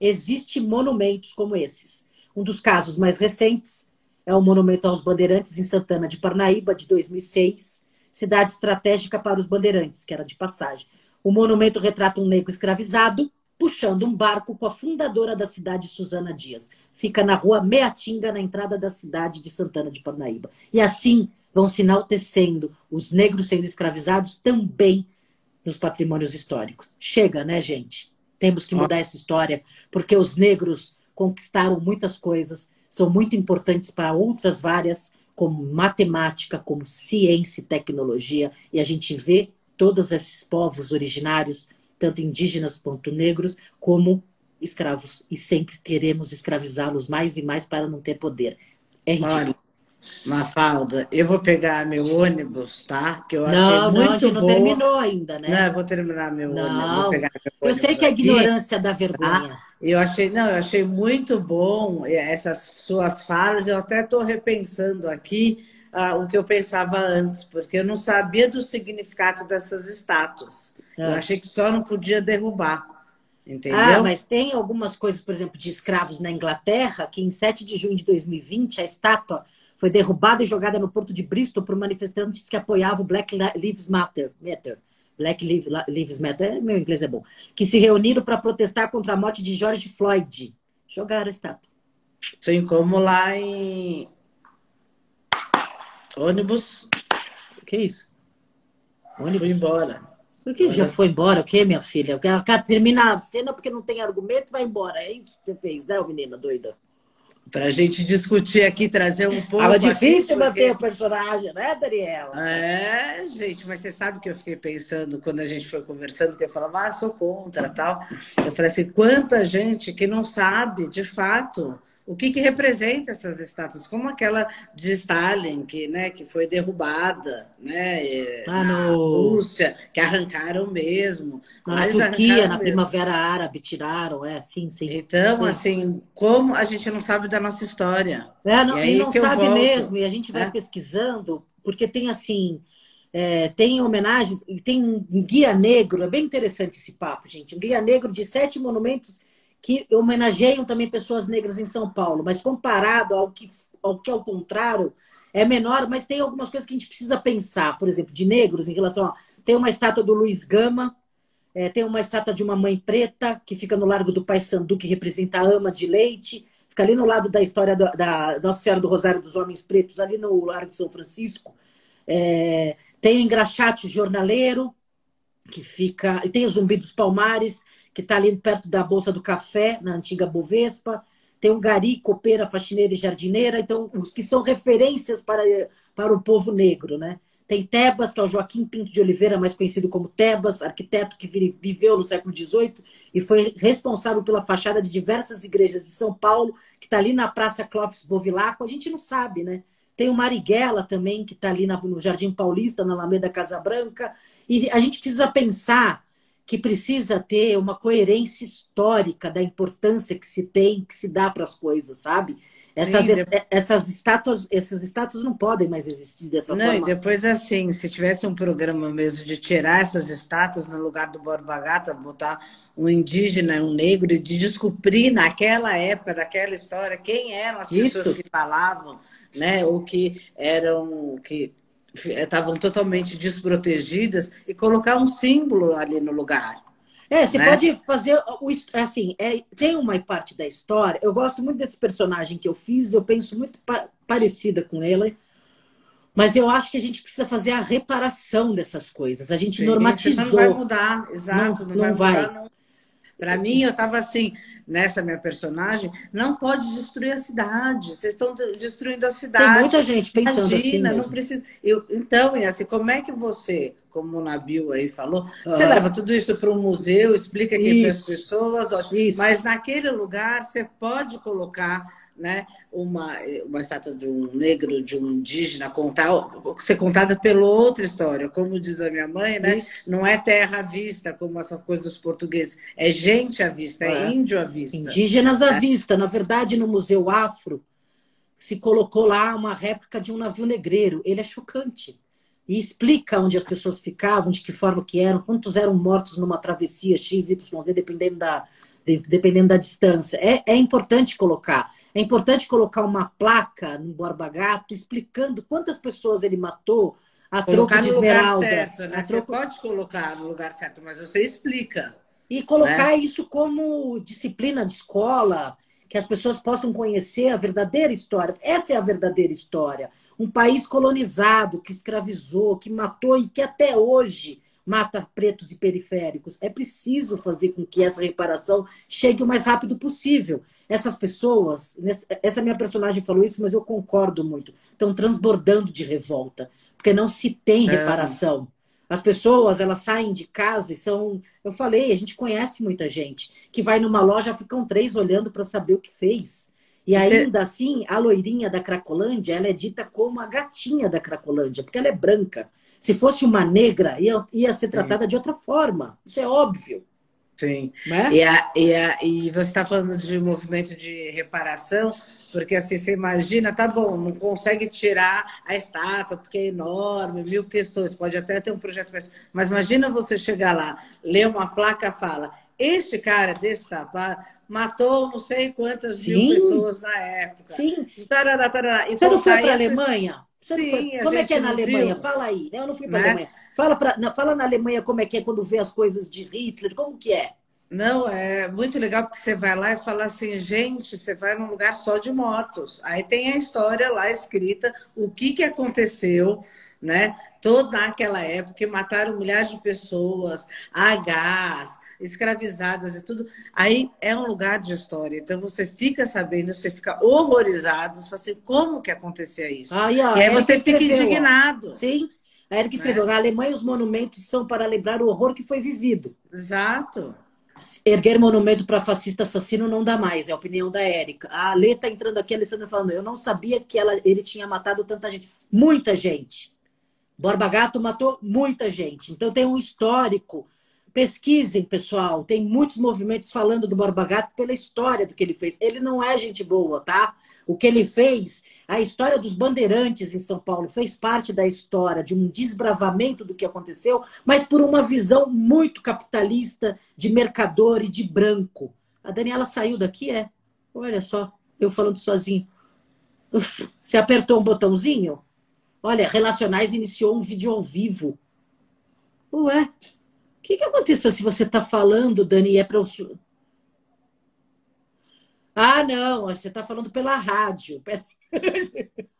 existem monumentos como esses. Um dos casos mais recentes é o Monumento aos Bandeirantes em Santana de Parnaíba, de 2006, cidade estratégica para os bandeirantes, que era de passagem. O monumento retrata um negro escravizado puxando um barco com a fundadora da cidade, Susana Dias. Fica na rua Meatinga, na entrada da cidade de Santana de Parnaíba. E assim vão se enaltecendo os negros sendo escravizados também nos patrimônios históricos. Chega, né, gente? Temos que mudar essa história, porque os negros conquistaram muitas coisas, são muito importantes para outras várias, como matemática, como ciência e tecnologia, e a gente vê todos esses povos originários tanto indígenas quanto negros, como escravos. E sempre queremos escravizá-los mais e mais para não ter poder. É ridículo. Olha, Mafalda, eu vou pegar meu ônibus, tá? Que eu achei não, muito não, a gente não terminou ainda, né? Não, eu vou terminar meu não, ônibus. Meu eu sei que é ignorância da vergonha. Ah, eu achei, não, eu achei muito bom essas suas falas. Eu até estou repensando aqui ah, o que eu pensava antes, porque eu não sabia do significado dessas estátuas. Eu é. achei que só não podia derrubar. Entendeu? Ah, mas tem algumas coisas, por exemplo, de escravos na Inglaterra, que em 7 de junho de 2020 a estátua foi derrubada e jogada no porto de Bristol por manifestantes que apoiavam o Black Lives Matter. Matter. Black Lives Matter, meu inglês é bom. Que se reuniram para protestar contra a morte de George Floyd. Jogaram a estátua. Sim, como lá em ônibus. O que é isso? Ônibus. Fui embora. Por que já foi embora? O que, minha filha? Terminar a cena porque não tem argumento, vai embora. É isso que você fez, né, menina doida? Para a gente discutir aqui, trazer um pouco. Ah, difícil porque... manter o personagem, né, Daniela? É, gente, mas você sabe que eu fiquei pensando quando a gente foi conversando, que eu falava, ah, sou contra tal. Eu falei assim, quanta gente que não sabe, de fato, o que, que representa essas estátuas, como aquela de Stalin, que, né, que foi derrubada né, ah, na no... Rússia, que arrancaram mesmo. Na Turquia, na mesmo. Primavera Árabe, tiraram, é, sim, sim. Então, sim. assim, como a gente não sabe da nossa história. É, não, e, e não sabe mesmo, e a gente vai é? pesquisando, porque tem assim. É, tem homenagens, e tem um guia negro, é bem interessante esse papo, gente. Um guia negro de sete monumentos que homenageiam também pessoas negras em São Paulo, mas comparado ao que, ao que contrário, é menor, mas tem algumas coisas que a gente precisa pensar, por exemplo, de negros em relação a. Tem uma estátua do Luiz Gama, é, tem uma estátua de uma mãe preta, que fica no Largo do Pai Sandu, que representa a ama de leite, fica ali no lado da história da, da Nossa Senhora do Rosário dos Homens Pretos, ali no Largo de São Francisco. É, tem o Engraxate Jornaleiro, que fica. E tem o Zumbi dos Palmares, que está ali perto da Bolsa do Café, na antiga Bovespa. Tem o Gari, copeira, faxineira e jardineira. Então, os que são referências para, para o povo negro, né? Tem Tebas, que é o Joaquim Pinto de Oliveira, mais conhecido como Tebas, arquiteto que viveu no século XVIII e foi responsável pela fachada de diversas igrejas de São Paulo, que está ali na Praça Clóvis Bovilaco. A gente não sabe, né? Tem o Marighella também, que está ali no Jardim Paulista, na Alameda Casa Branca. E a gente precisa pensar que precisa ter uma coerência histórica da importância que se tem, que se dá para as coisas, sabe? Essas, Sim, depois... essas estátuas, essas estátuas não podem mais existir dessa não, forma. Não, e depois assim, se tivesse um programa mesmo de tirar essas estátuas no lugar do Borba Gata, botar um indígena, um negro, e de descobrir naquela época, daquela história, quem eram as pessoas Isso. que falavam, né? Ou que eram, que estavam totalmente desprotegidas e colocar um símbolo ali no lugar. É, você né? pode fazer o assim, é, tem uma parte da história. Eu gosto muito desse personagem que eu fiz, eu penso muito pa parecida com ele. Mas eu acho que a gente precisa fazer a reparação dessas coisas. A gente Sim, normatizou. Não vai mudar, exato. Não, não, não vai. Mudar, não. Para mim, eu estava assim, nessa minha personagem, não pode destruir a cidade. Vocês estão destruindo a cidade. Tem muita gente pensando assim Imagina, assim. Mesmo. Não precisa. Eu, então, e assim, como é que você, como o Nabil aí falou, você leva tudo isso para um museu, explica aqui para as pessoas, mas naquele lugar você pode colocar né, uma, uma estátua de um negro, de um indígena, contar, ser contada pela outra história. Como diz a minha mãe, né, não é terra à vista, como essa coisa dos portugueses, é gente à vista, é, é índio à vista. Indígenas à é. vista. Na verdade, no Museu Afro, se colocou lá uma réplica de um navio negreiro. Ele é chocante. E explica onde as pessoas ficavam, de que forma que eram, quantos eram mortos numa travessia XYZ, dependendo da, dependendo da distância. É, é importante colocar. É importante colocar uma placa no Borba Gato explicando quantas pessoas ele matou a colocar troco de esmeraldas. Certo, né? Troco... Você pode colocar no lugar certo, mas você explica. E colocar né? isso como disciplina de escola, que as pessoas possam conhecer a verdadeira história. Essa é a verdadeira história. Um país colonizado, que escravizou, que matou e que até hoje mata pretos e periféricos. É preciso fazer com que essa reparação chegue o mais rápido possível. Essas pessoas, essa minha personagem falou isso, mas eu concordo muito, estão transbordando de revolta, porque não se tem é. reparação. As pessoas, elas saem de casa e são. Eu falei, a gente conhece muita gente que vai numa loja, ficam três olhando para saber o que fez. E ainda Você... assim, a loirinha da Cracolândia, ela é dita como a gatinha da Cracolândia, porque ela é branca. Se fosse uma negra, ia, ia ser tratada Sim. de outra forma. Isso é óbvio. Sim. Né? E, a, e, a, e você está falando de movimento de reparação. Porque assim, você imagina, tá bom, não consegue tirar a estátua, porque é enorme, mil questões, pode até ter um projeto, mas, mas imagina você chegar lá, ler uma placa fala, este cara desse tamanho matou não sei quantas Sim. mil pessoas na época. Sim. Tarará, tarará. Você não foi para a Alemanha? Sim, como é que é na Alemanha? Viu? Fala aí. Eu não fui para a né? Alemanha. Fala, pra, fala na Alemanha como é que é quando vê as coisas de Hitler, como que é? Não, é muito legal porque você vai lá e fala assim, gente, você vai num lugar só de mortos. Aí tem a história lá escrita, o que, que aconteceu, né? Toda aquela época que mataram milhares de pessoas, a gás, escravizadas e tudo. Aí é um lugar de história. Então você fica sabendo, você fica horrorizado, você fala assim, como que acontecia isso? Aí, ó, e aí você fica indignado. Sim. A Erika escreveu, né? na Alemanha os monumentos são para lembrar o horror que foi vivido. Exato erguer monumento para fascista assassino não dá mais, é a opinião da Érica. A Alê está entrando aqui, a Alessandra falando, eu não sabia que ela, ele tinha matado tanta gente. Muita gente. Borba Gato matou muita gente. Então tem um histórico. Pesquisem, pessoal. Tem muitos movimentos falando do Borba Gato pela história do que ele fez. Ele não é gente boa, tá? O que ele fez, a história dos bandeirantes em São Paulo fez parte da história de um desbravamento do que aconteceu, mas por uma visão muito capitalista, de mercador e de branco. A Daniela saiu daqui, é? Olha só, eu falando sozinho. Você apertou um botãozinho? Olha, Relacionais iniciou um vídeo ao vivo. Ué, o que, que aconteceu se você está falando, Dani, é para o ah, não, você está falando pela rádio.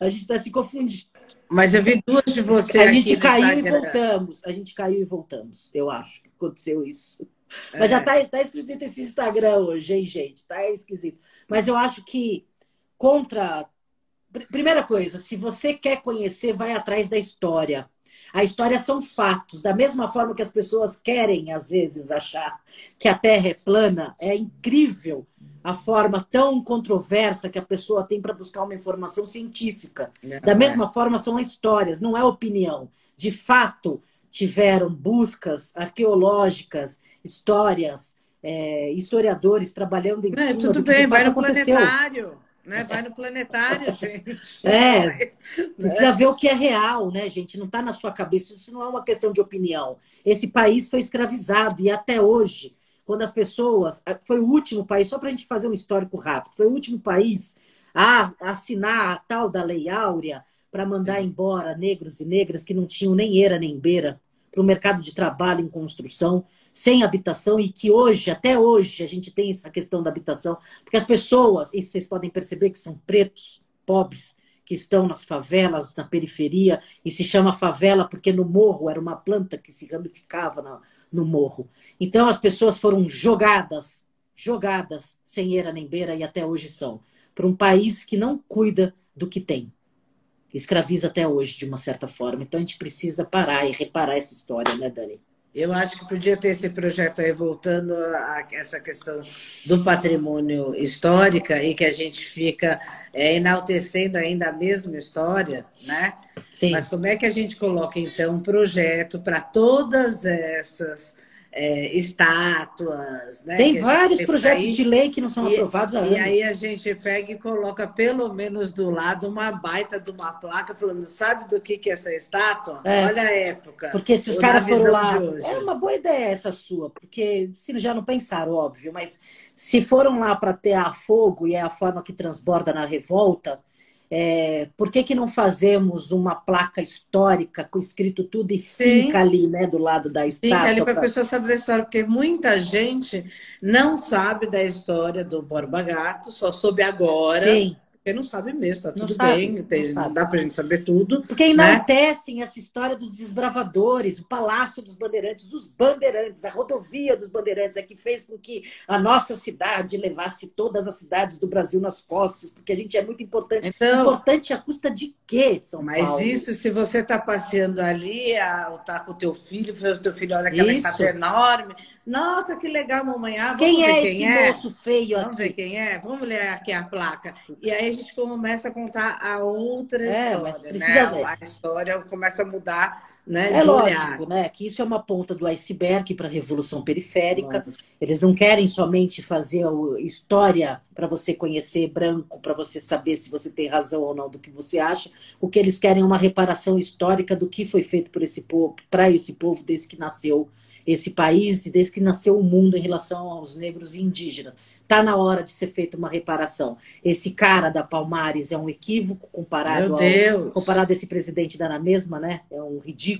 A gente está se confundindo. Mas eu vi duas de você. A gente caiu e voltamos. A gente caiu e voltamos. Eu acho que aconteceu isso. É. Mas já está tá esquisito esse Instagram hoje, hein, gente? Está esquisito. Mas eu acho que contra. Primeira coisa, se você quer conhecer, vai atrás da história. A história são fatos. Da mesma forma que as pessoas querem, às vezes, achar que a Terra é plana, é incrível a forma tão controversa que a pessoa tem para buscar uma informação científica. Não da mesma é. forma, são histórias, não é opinião. De fato, tiveram buscas arqueológicas, histórias, é, historiadores trabalhando em não, cima tudo bem, vai no planetário. Né? Vai no planetário, gente. É, precisa ver o que é real, né, gente? Não está na sua cabeça, isso não é uma questão de opinião. Esse país foi escravizado e até hoje quando as pessoas. Foi o último país, só para a gente fazer um histórico rápido, foi o último país a assinar a tal da Lei Áurea para mandar embora negros e negras que não tinham nem eira nem beira para o mercado de trabalho em construção, sem habitação, e que hoje, até hoje, a gente tem essa questão da habitação, porque as pessoas, e vocês podem perceber que são pretos, pobres, que estão nas favelas, na periferia, e se chama favela porque no morro era uma planta que se ramificava no, no morro. Então as pessoas foram jogadas, jogadas, sem eira nem beira, e até hoje são, para um país que não cuida do que tem. Escraviza até hoje, de uma certa forma. Então a gente precisa parar e reparar essa história, né, Dani? Eu acho que podia ter esse projeto aí voltando a essa questão do patrimônio histórica e que a gente fica é, enaltecendo ainda a mesma história, né? Sim. Mas como é que a gente coloca então um projeto para todas essas é, estátuas. Né, tem vários tem projetos aí, de lei que não são e, aprovados há anos. E aí a gente pega e coloca pelo menos do lado uma baita de uma placa falando, sabe do que, que é essa estátua? É. Olha a época. Porque se os caras foram lá. É uma boa ideia essa sua, porque se já não pensaram, óbvio, mas se foram lá para ter a fogo e é a forma que transborda na revolta, É, por que, que não fazemos uma placa histórica com escrito tudo e Sim. fica ali, né, do lado da estátua? Fica ali para a pra... pessoa saber da história, porque muita gente não sabe da história do Borba Gato, só soube agora. Sim. Não sabe mesmo, tá tudo não bem, tem, não, não, dá pra gente saber tudo. Porque né? enaltecem né? essa história dos desbravadores, o Palácio dos Bandeirantes, os Bandeirantes, a rodovia dos Bandeirantes, é que fez com que a nossa cidade levasse todas as cidades do Brasil nas costas, porque a gente é muito importante. Então, importante a custa de quê, São mas Paulo? Mas isso, se você tá passeando ali, a, tá com o teu filho, o teu filho olha aquela estátua enorme, nossa, que legal, mamãe. Ah, quem é quem esse é? moço feio Vamos ver quem é? Vamos ler aqui a placa. E aí gente começa a contar a outra é, história, né? A história começa a mudar né, é lógico, né? Que isso é uma ponta do iceberg para a revolução periférica. Eles não querem somente fazer história para você conhecer branco, para você saber se você tem razão ou não do que você acha. O que eles querem é uma reparação histórica do que foi feito por esse povo, para esse povo desde que nasceu esse país e desde que nasceu o mundo em relação aos negros e indígenas. Está na hora de ser feita uma reparação. Esse cara da Palmares é um equívoco comparado, ao, comparado a esse presidente da na mesma, né? É um ridículo,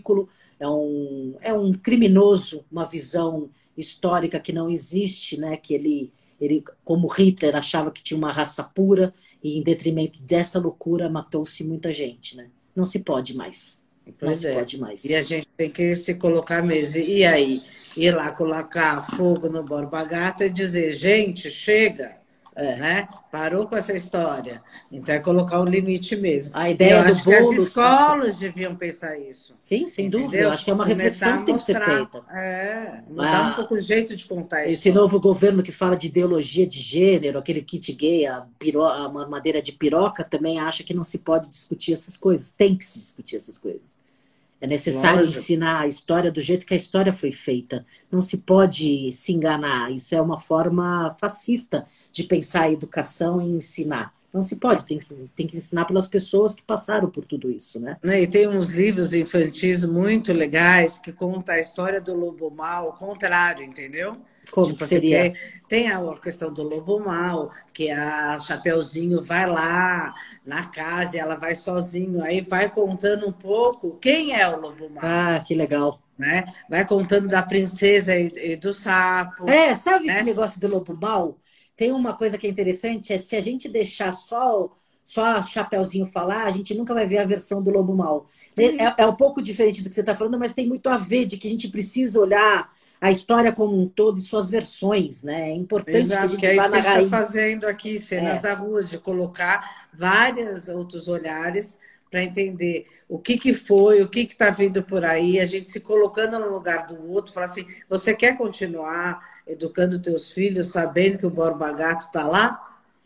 é um, é um criminoso, uma visão histórica que não existe, né? Que ele ele, como Hitler, achava que tinha uma raça pura e, em detrimento dessa loucura, matou-se muita gente. Né? Não se pode mais. Pois não é. pode mais. E a gente tem que se colocar mesmo. E aí? Ir lá colocar fogo no Borba Gato e dizer, gente, chega. É. Né? Parou com essa história. Então é colocar um limite mesmo. A ideia Eu do acho bolo. Que as escolas deviam pensar isso. Sim, sem Entendeu? dúvida. Eu acho que é uma reflexão que tem que ser feita. É, mudar ah, um pouco o jeito de contar isso. Esse novo governo que fala de ideologia de gênero, aquele kit gay, a, piro, a madeira de piroca, também acha que não se pode discutir essas coisas. Tem que se discutir essas coisas. É necessário Lógico. ensinar a história do jeito que a história foi feita. Não se pode se enganar. Isso é uma forma fascista de pensar a educação e ensinar. Não se pode, tem que, tem que ensinar pelas pessoas que passaram por tudo isso, né? né e tem uns livros infantis muito legais que contam a história do lobo mau, o contrário, entendeu? Como tipo, seria? Tem, tem, a questão do lobo mal, que a Chapeuzinho vai lá na casa e ela vai sozinho, aí vai contando um pouco quem é o lobo mal. Ah, que legal. Né? Vai contando da princesa e, e do sapo. É, sabe né? esse negócio do lobo mal? Tem uma coisa que é interessante, é se a gente deixar só só a Chapeuzinho falar, a gente nunca vai ver a versão do Lobo Mal. É, é, um pouco diferente do que você está falando, mas tem muito a ver de que a gente precisa olhar a história como um todo e suas versões, né? É importante Exato, que a gente que é vá na raiz. fazendo aqui, cenas é. da rua, de colocar vários outros olhares para entender o que, que foi, o que está vindo por aí, a gente se colocando no lugar do outro, falar assim, você quer continuar educando teus filhos sabendo que o Borba Gato está lá?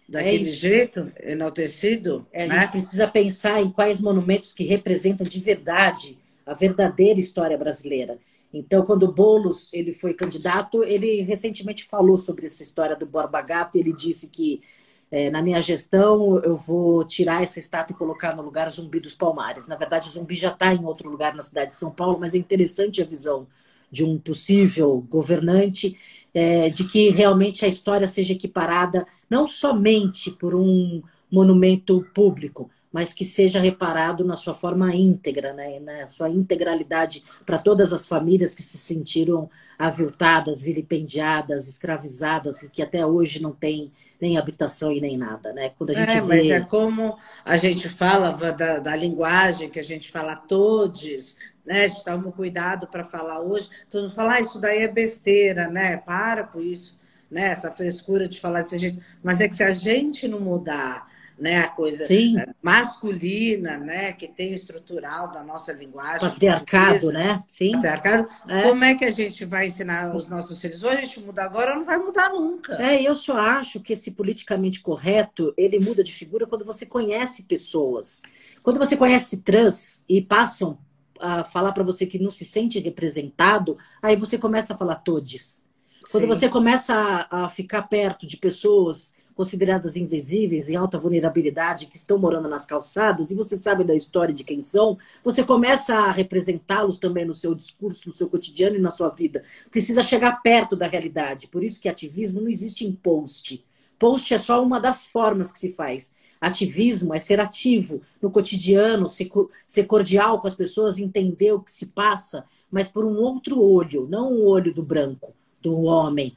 Daquele é jeito, enaltecido? É, a né? gente precisa pensar em quais monumentos que representam de verdade a verdadeira história brasileira. Então, quando o Boulos ele foi candidato, ele recentemente falou sobre essa história do Borba Gato. Ele disse que é, na minha gestão eu vou tirar essa estátua e colocar no lugar Zumbi dos Palmares. Na verdade, o Zumbi já está em outro lugar na cidade de São Paulo, mas é interessante a visão de um possível governante é, de que realmente a história seja equiparada não somente por um monumento público, mas que seja reparado na sua forma íntegra, né? na sua integralidade para todas as famílias que se sentiram aviltadas, vilipendiadas, escravizadas e que até hoje não tem nem habitação e nem nada, né? Quando a gente é, vê... mas é como a gente fala da, da linguagem que a gente fala todos, né? Toma cuidado para falar hoje. Todo mundo fala, ah, isso daí é besteira, né? Para com isso, né? Essa frescura de falar desse jeito. Mas é que se a gente não mudar né, a coisa Sim. Eh, masculina, né, que tem estrutural da nossa linguagem. Patriarcado, né? Sim. Patriarcado. É. Como é que a gente vai ensinar os nossos filhos? Ou a gente muda agora ou não vai mudar nunca. É, eu só acho que esse politicamente correto, ele muda de figura quando você conhece pessoas. Quando você conhece trans e passam a falar para você que não se sente representado, aí você começa a falar todes. Quando Sim. você começa a, a ficar perto de pessoas consideradas invisíveis, em alta vulnerabilidade, que estão morando nas calçadas, e você sabe da história de quem são, você começa a representá-los também no seu discurso, no seu cotidiano e na sua vida. Precisa chegar perto da realidade. Por isso que ativismo não existe em post. Post é só uma das formas que se faz. Ativismo é ser ativo no cotidiano, ser, cordial com as pessoas, entender o que se passa, mas por um outro olho, não o olho do branco, do homem.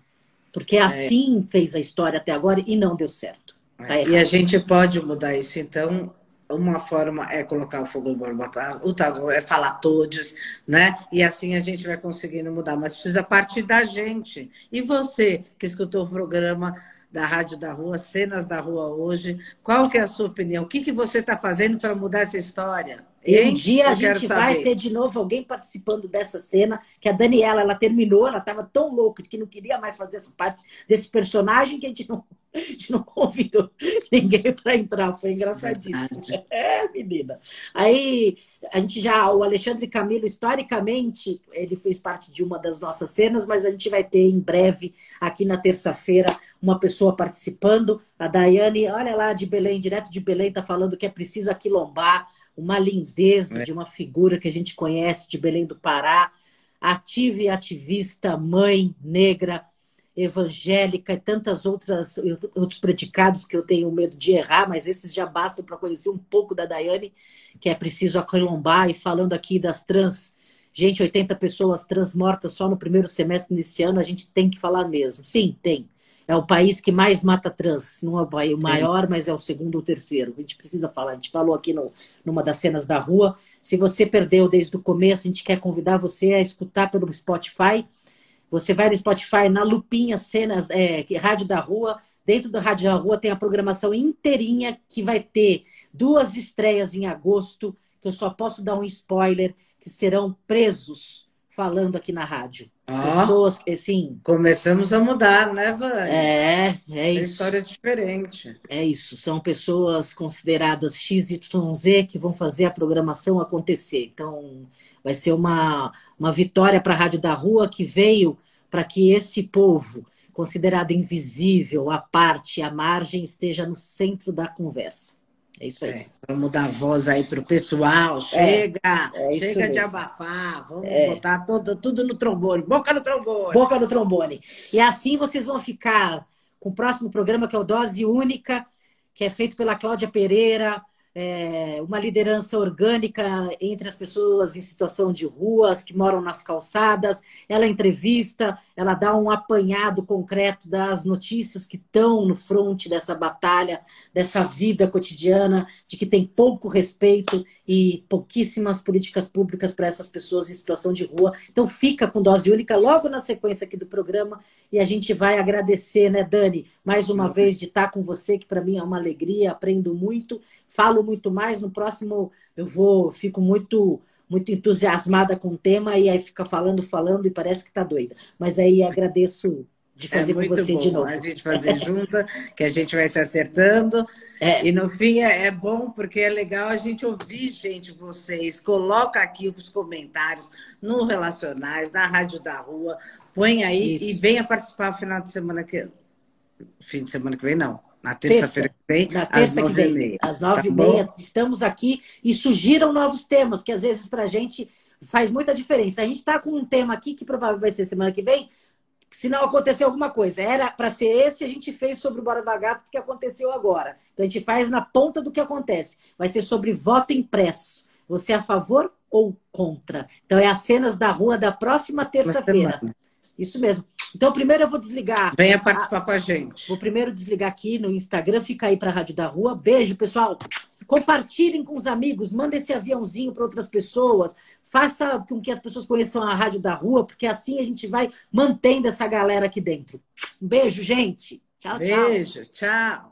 Porque é. assim fez a história até agora e não deu certo. Tá e a gente pode mudar isso, então, uma forma é colocar o fogo no borbotar, outra é falar todos, né? E assim a gente vai conseguindo mudar, mas precisa partir da gente. E você que escutou o programa da Rádio da Rua, Cenas da Rua hoje, qual que é a sua opinião? O que, que você está fazendo para mudar essa história? E um dia a gente vai ter de novo alguém participando dessa cena, que a Daniela, ela terminou, ela estava tão louca que não queria mais fazer essa parte desse personagem que a gente não, a gente não convidou ninguém para entrar. Foi engraçadíssimo. Verdade. É, menina. Aí a gente já, o Alexandre Camilo, historicamente, ele fez parte de uma das nossas cenas, mas a gente vai ter em breve, aqui na terça-feira, uma pessoa participando. A Daiane, olha lá de Belém, direto de Belém, está falando que é preciso aquilombar uma lindeza é. de uma figura que a gente conhece de Belém do Pará, ativa e ativista, mãe negra, evangélica e tantas outras outros predicados que eu tenho medo de errar, mas esses já bastam para conhecer um pouco da Daiane, que é preciso aquilombar e falando aqui das trans, gente, 80 pessoas trans mortas só no primeiro semestre desse ano, a gente tem que falar mesmo. Sim, tem é o país que mais mata trans. Não é o maior, mas é o segundo ou terceiro. A gente precisa falar. A gente falou aqui no, numa das cenas da rua. Se você perdeu desde o começo, a gente quer convidar você a escutar pelo Spotify. Você vai no Spotify, na lupinha, cenas, é, Rádio da Rua. Dentro da Rádio da Rua tem a programação inteirinha que vai ter duas estreias em agosto, que eu só posso dar um spoiler, que serão presos falando aqui na rádio. Ah, Pessoas que, assim. Começamos a mudar, né, Vânia? É, é isso. história diferente. É isso. São pessoas consideradas XYZ que vão fazer a programação acontecer. Então, vai ser uma, uma vitória para a Rádio da Rua que veio para que esse povo, considerado invisível, à parte, à margem, esteja no centro da conversa. É isso aí. É, vamos dar voz aí para o pessoal. É, chega, é, é chega de abafar. Vamos é. botar todo, tudo no trombone. Boca no trombone. Boca no trombone. E assim vocês vão ficar com o próximo programa, que é o Dose Única, que é feito pela Cláudia Pereira, é, uma liderança orgânica entre as pessoas em situação de ruas, que moram nas calçadas. Ela entrevista, ela dá um apanhado concreto das notícias que estão no fronte dessa batalha, dessa vida cotidiana, de que tem pouco respeito e pouquíssimas políticas públicas para essas pessoas em situação de rua. Então fica com dose única logo na sequência aqui do programa e a gente vai agradecer, né, Dani, mais uma vez de estar com você, que para mim é uma alegria, aprendo muito, falo muito mais. No próximo eu vou, fico muito muito entusiasmada com o tema e aí fica falando, falando e parece que está doida. Mas aí agradeço de é fazer é com você bom. de novo. A gente fazer junto, que a gente vai se acertando. É. E no fim é, é, bom porque é legal a gente ouvir, gente, vocês. Coloca aqui os comentários no Relacionais, na Rádio da Rua. Põe aí Isso. e venha participar no final de semana que. Fim de semana que vem, não na terça-feira que vem, na terça às nove e meia. Às nove e meia, tá estamos aqui e surgiram novos temas, que às vezes para a gente faz muita diferença. A gente está com um tema aqui que provavelmente vai ser semana que vem, se não acontecer alguma coisa. Era para ser esse, a gente fez sobre o Bora Vagar, porque aconteceu agora. Então a gente faz na ponta do que acontece. Vai ser sobre voto impresso. Você é a favor ou contra? Então é as cenas da rua da próxima terça-feira. Isso mesmo. Então, primeiro eu vou desligar. Venha participar a... com a gente. Vou primeiro desligar aqui no Instagram, fica aí para a Rádio da Rua. Beijo, pessoal. Compartilhem com os amigos, manda esse aviãozinho para outras pessoas. Faça com que as pessoas conheçam a Rádio da Rua, porque assim a gente vai mantendo essa galera aqui dentro. Um beijo, gente. Tchau, beijo, tchau. Beijo, tchau.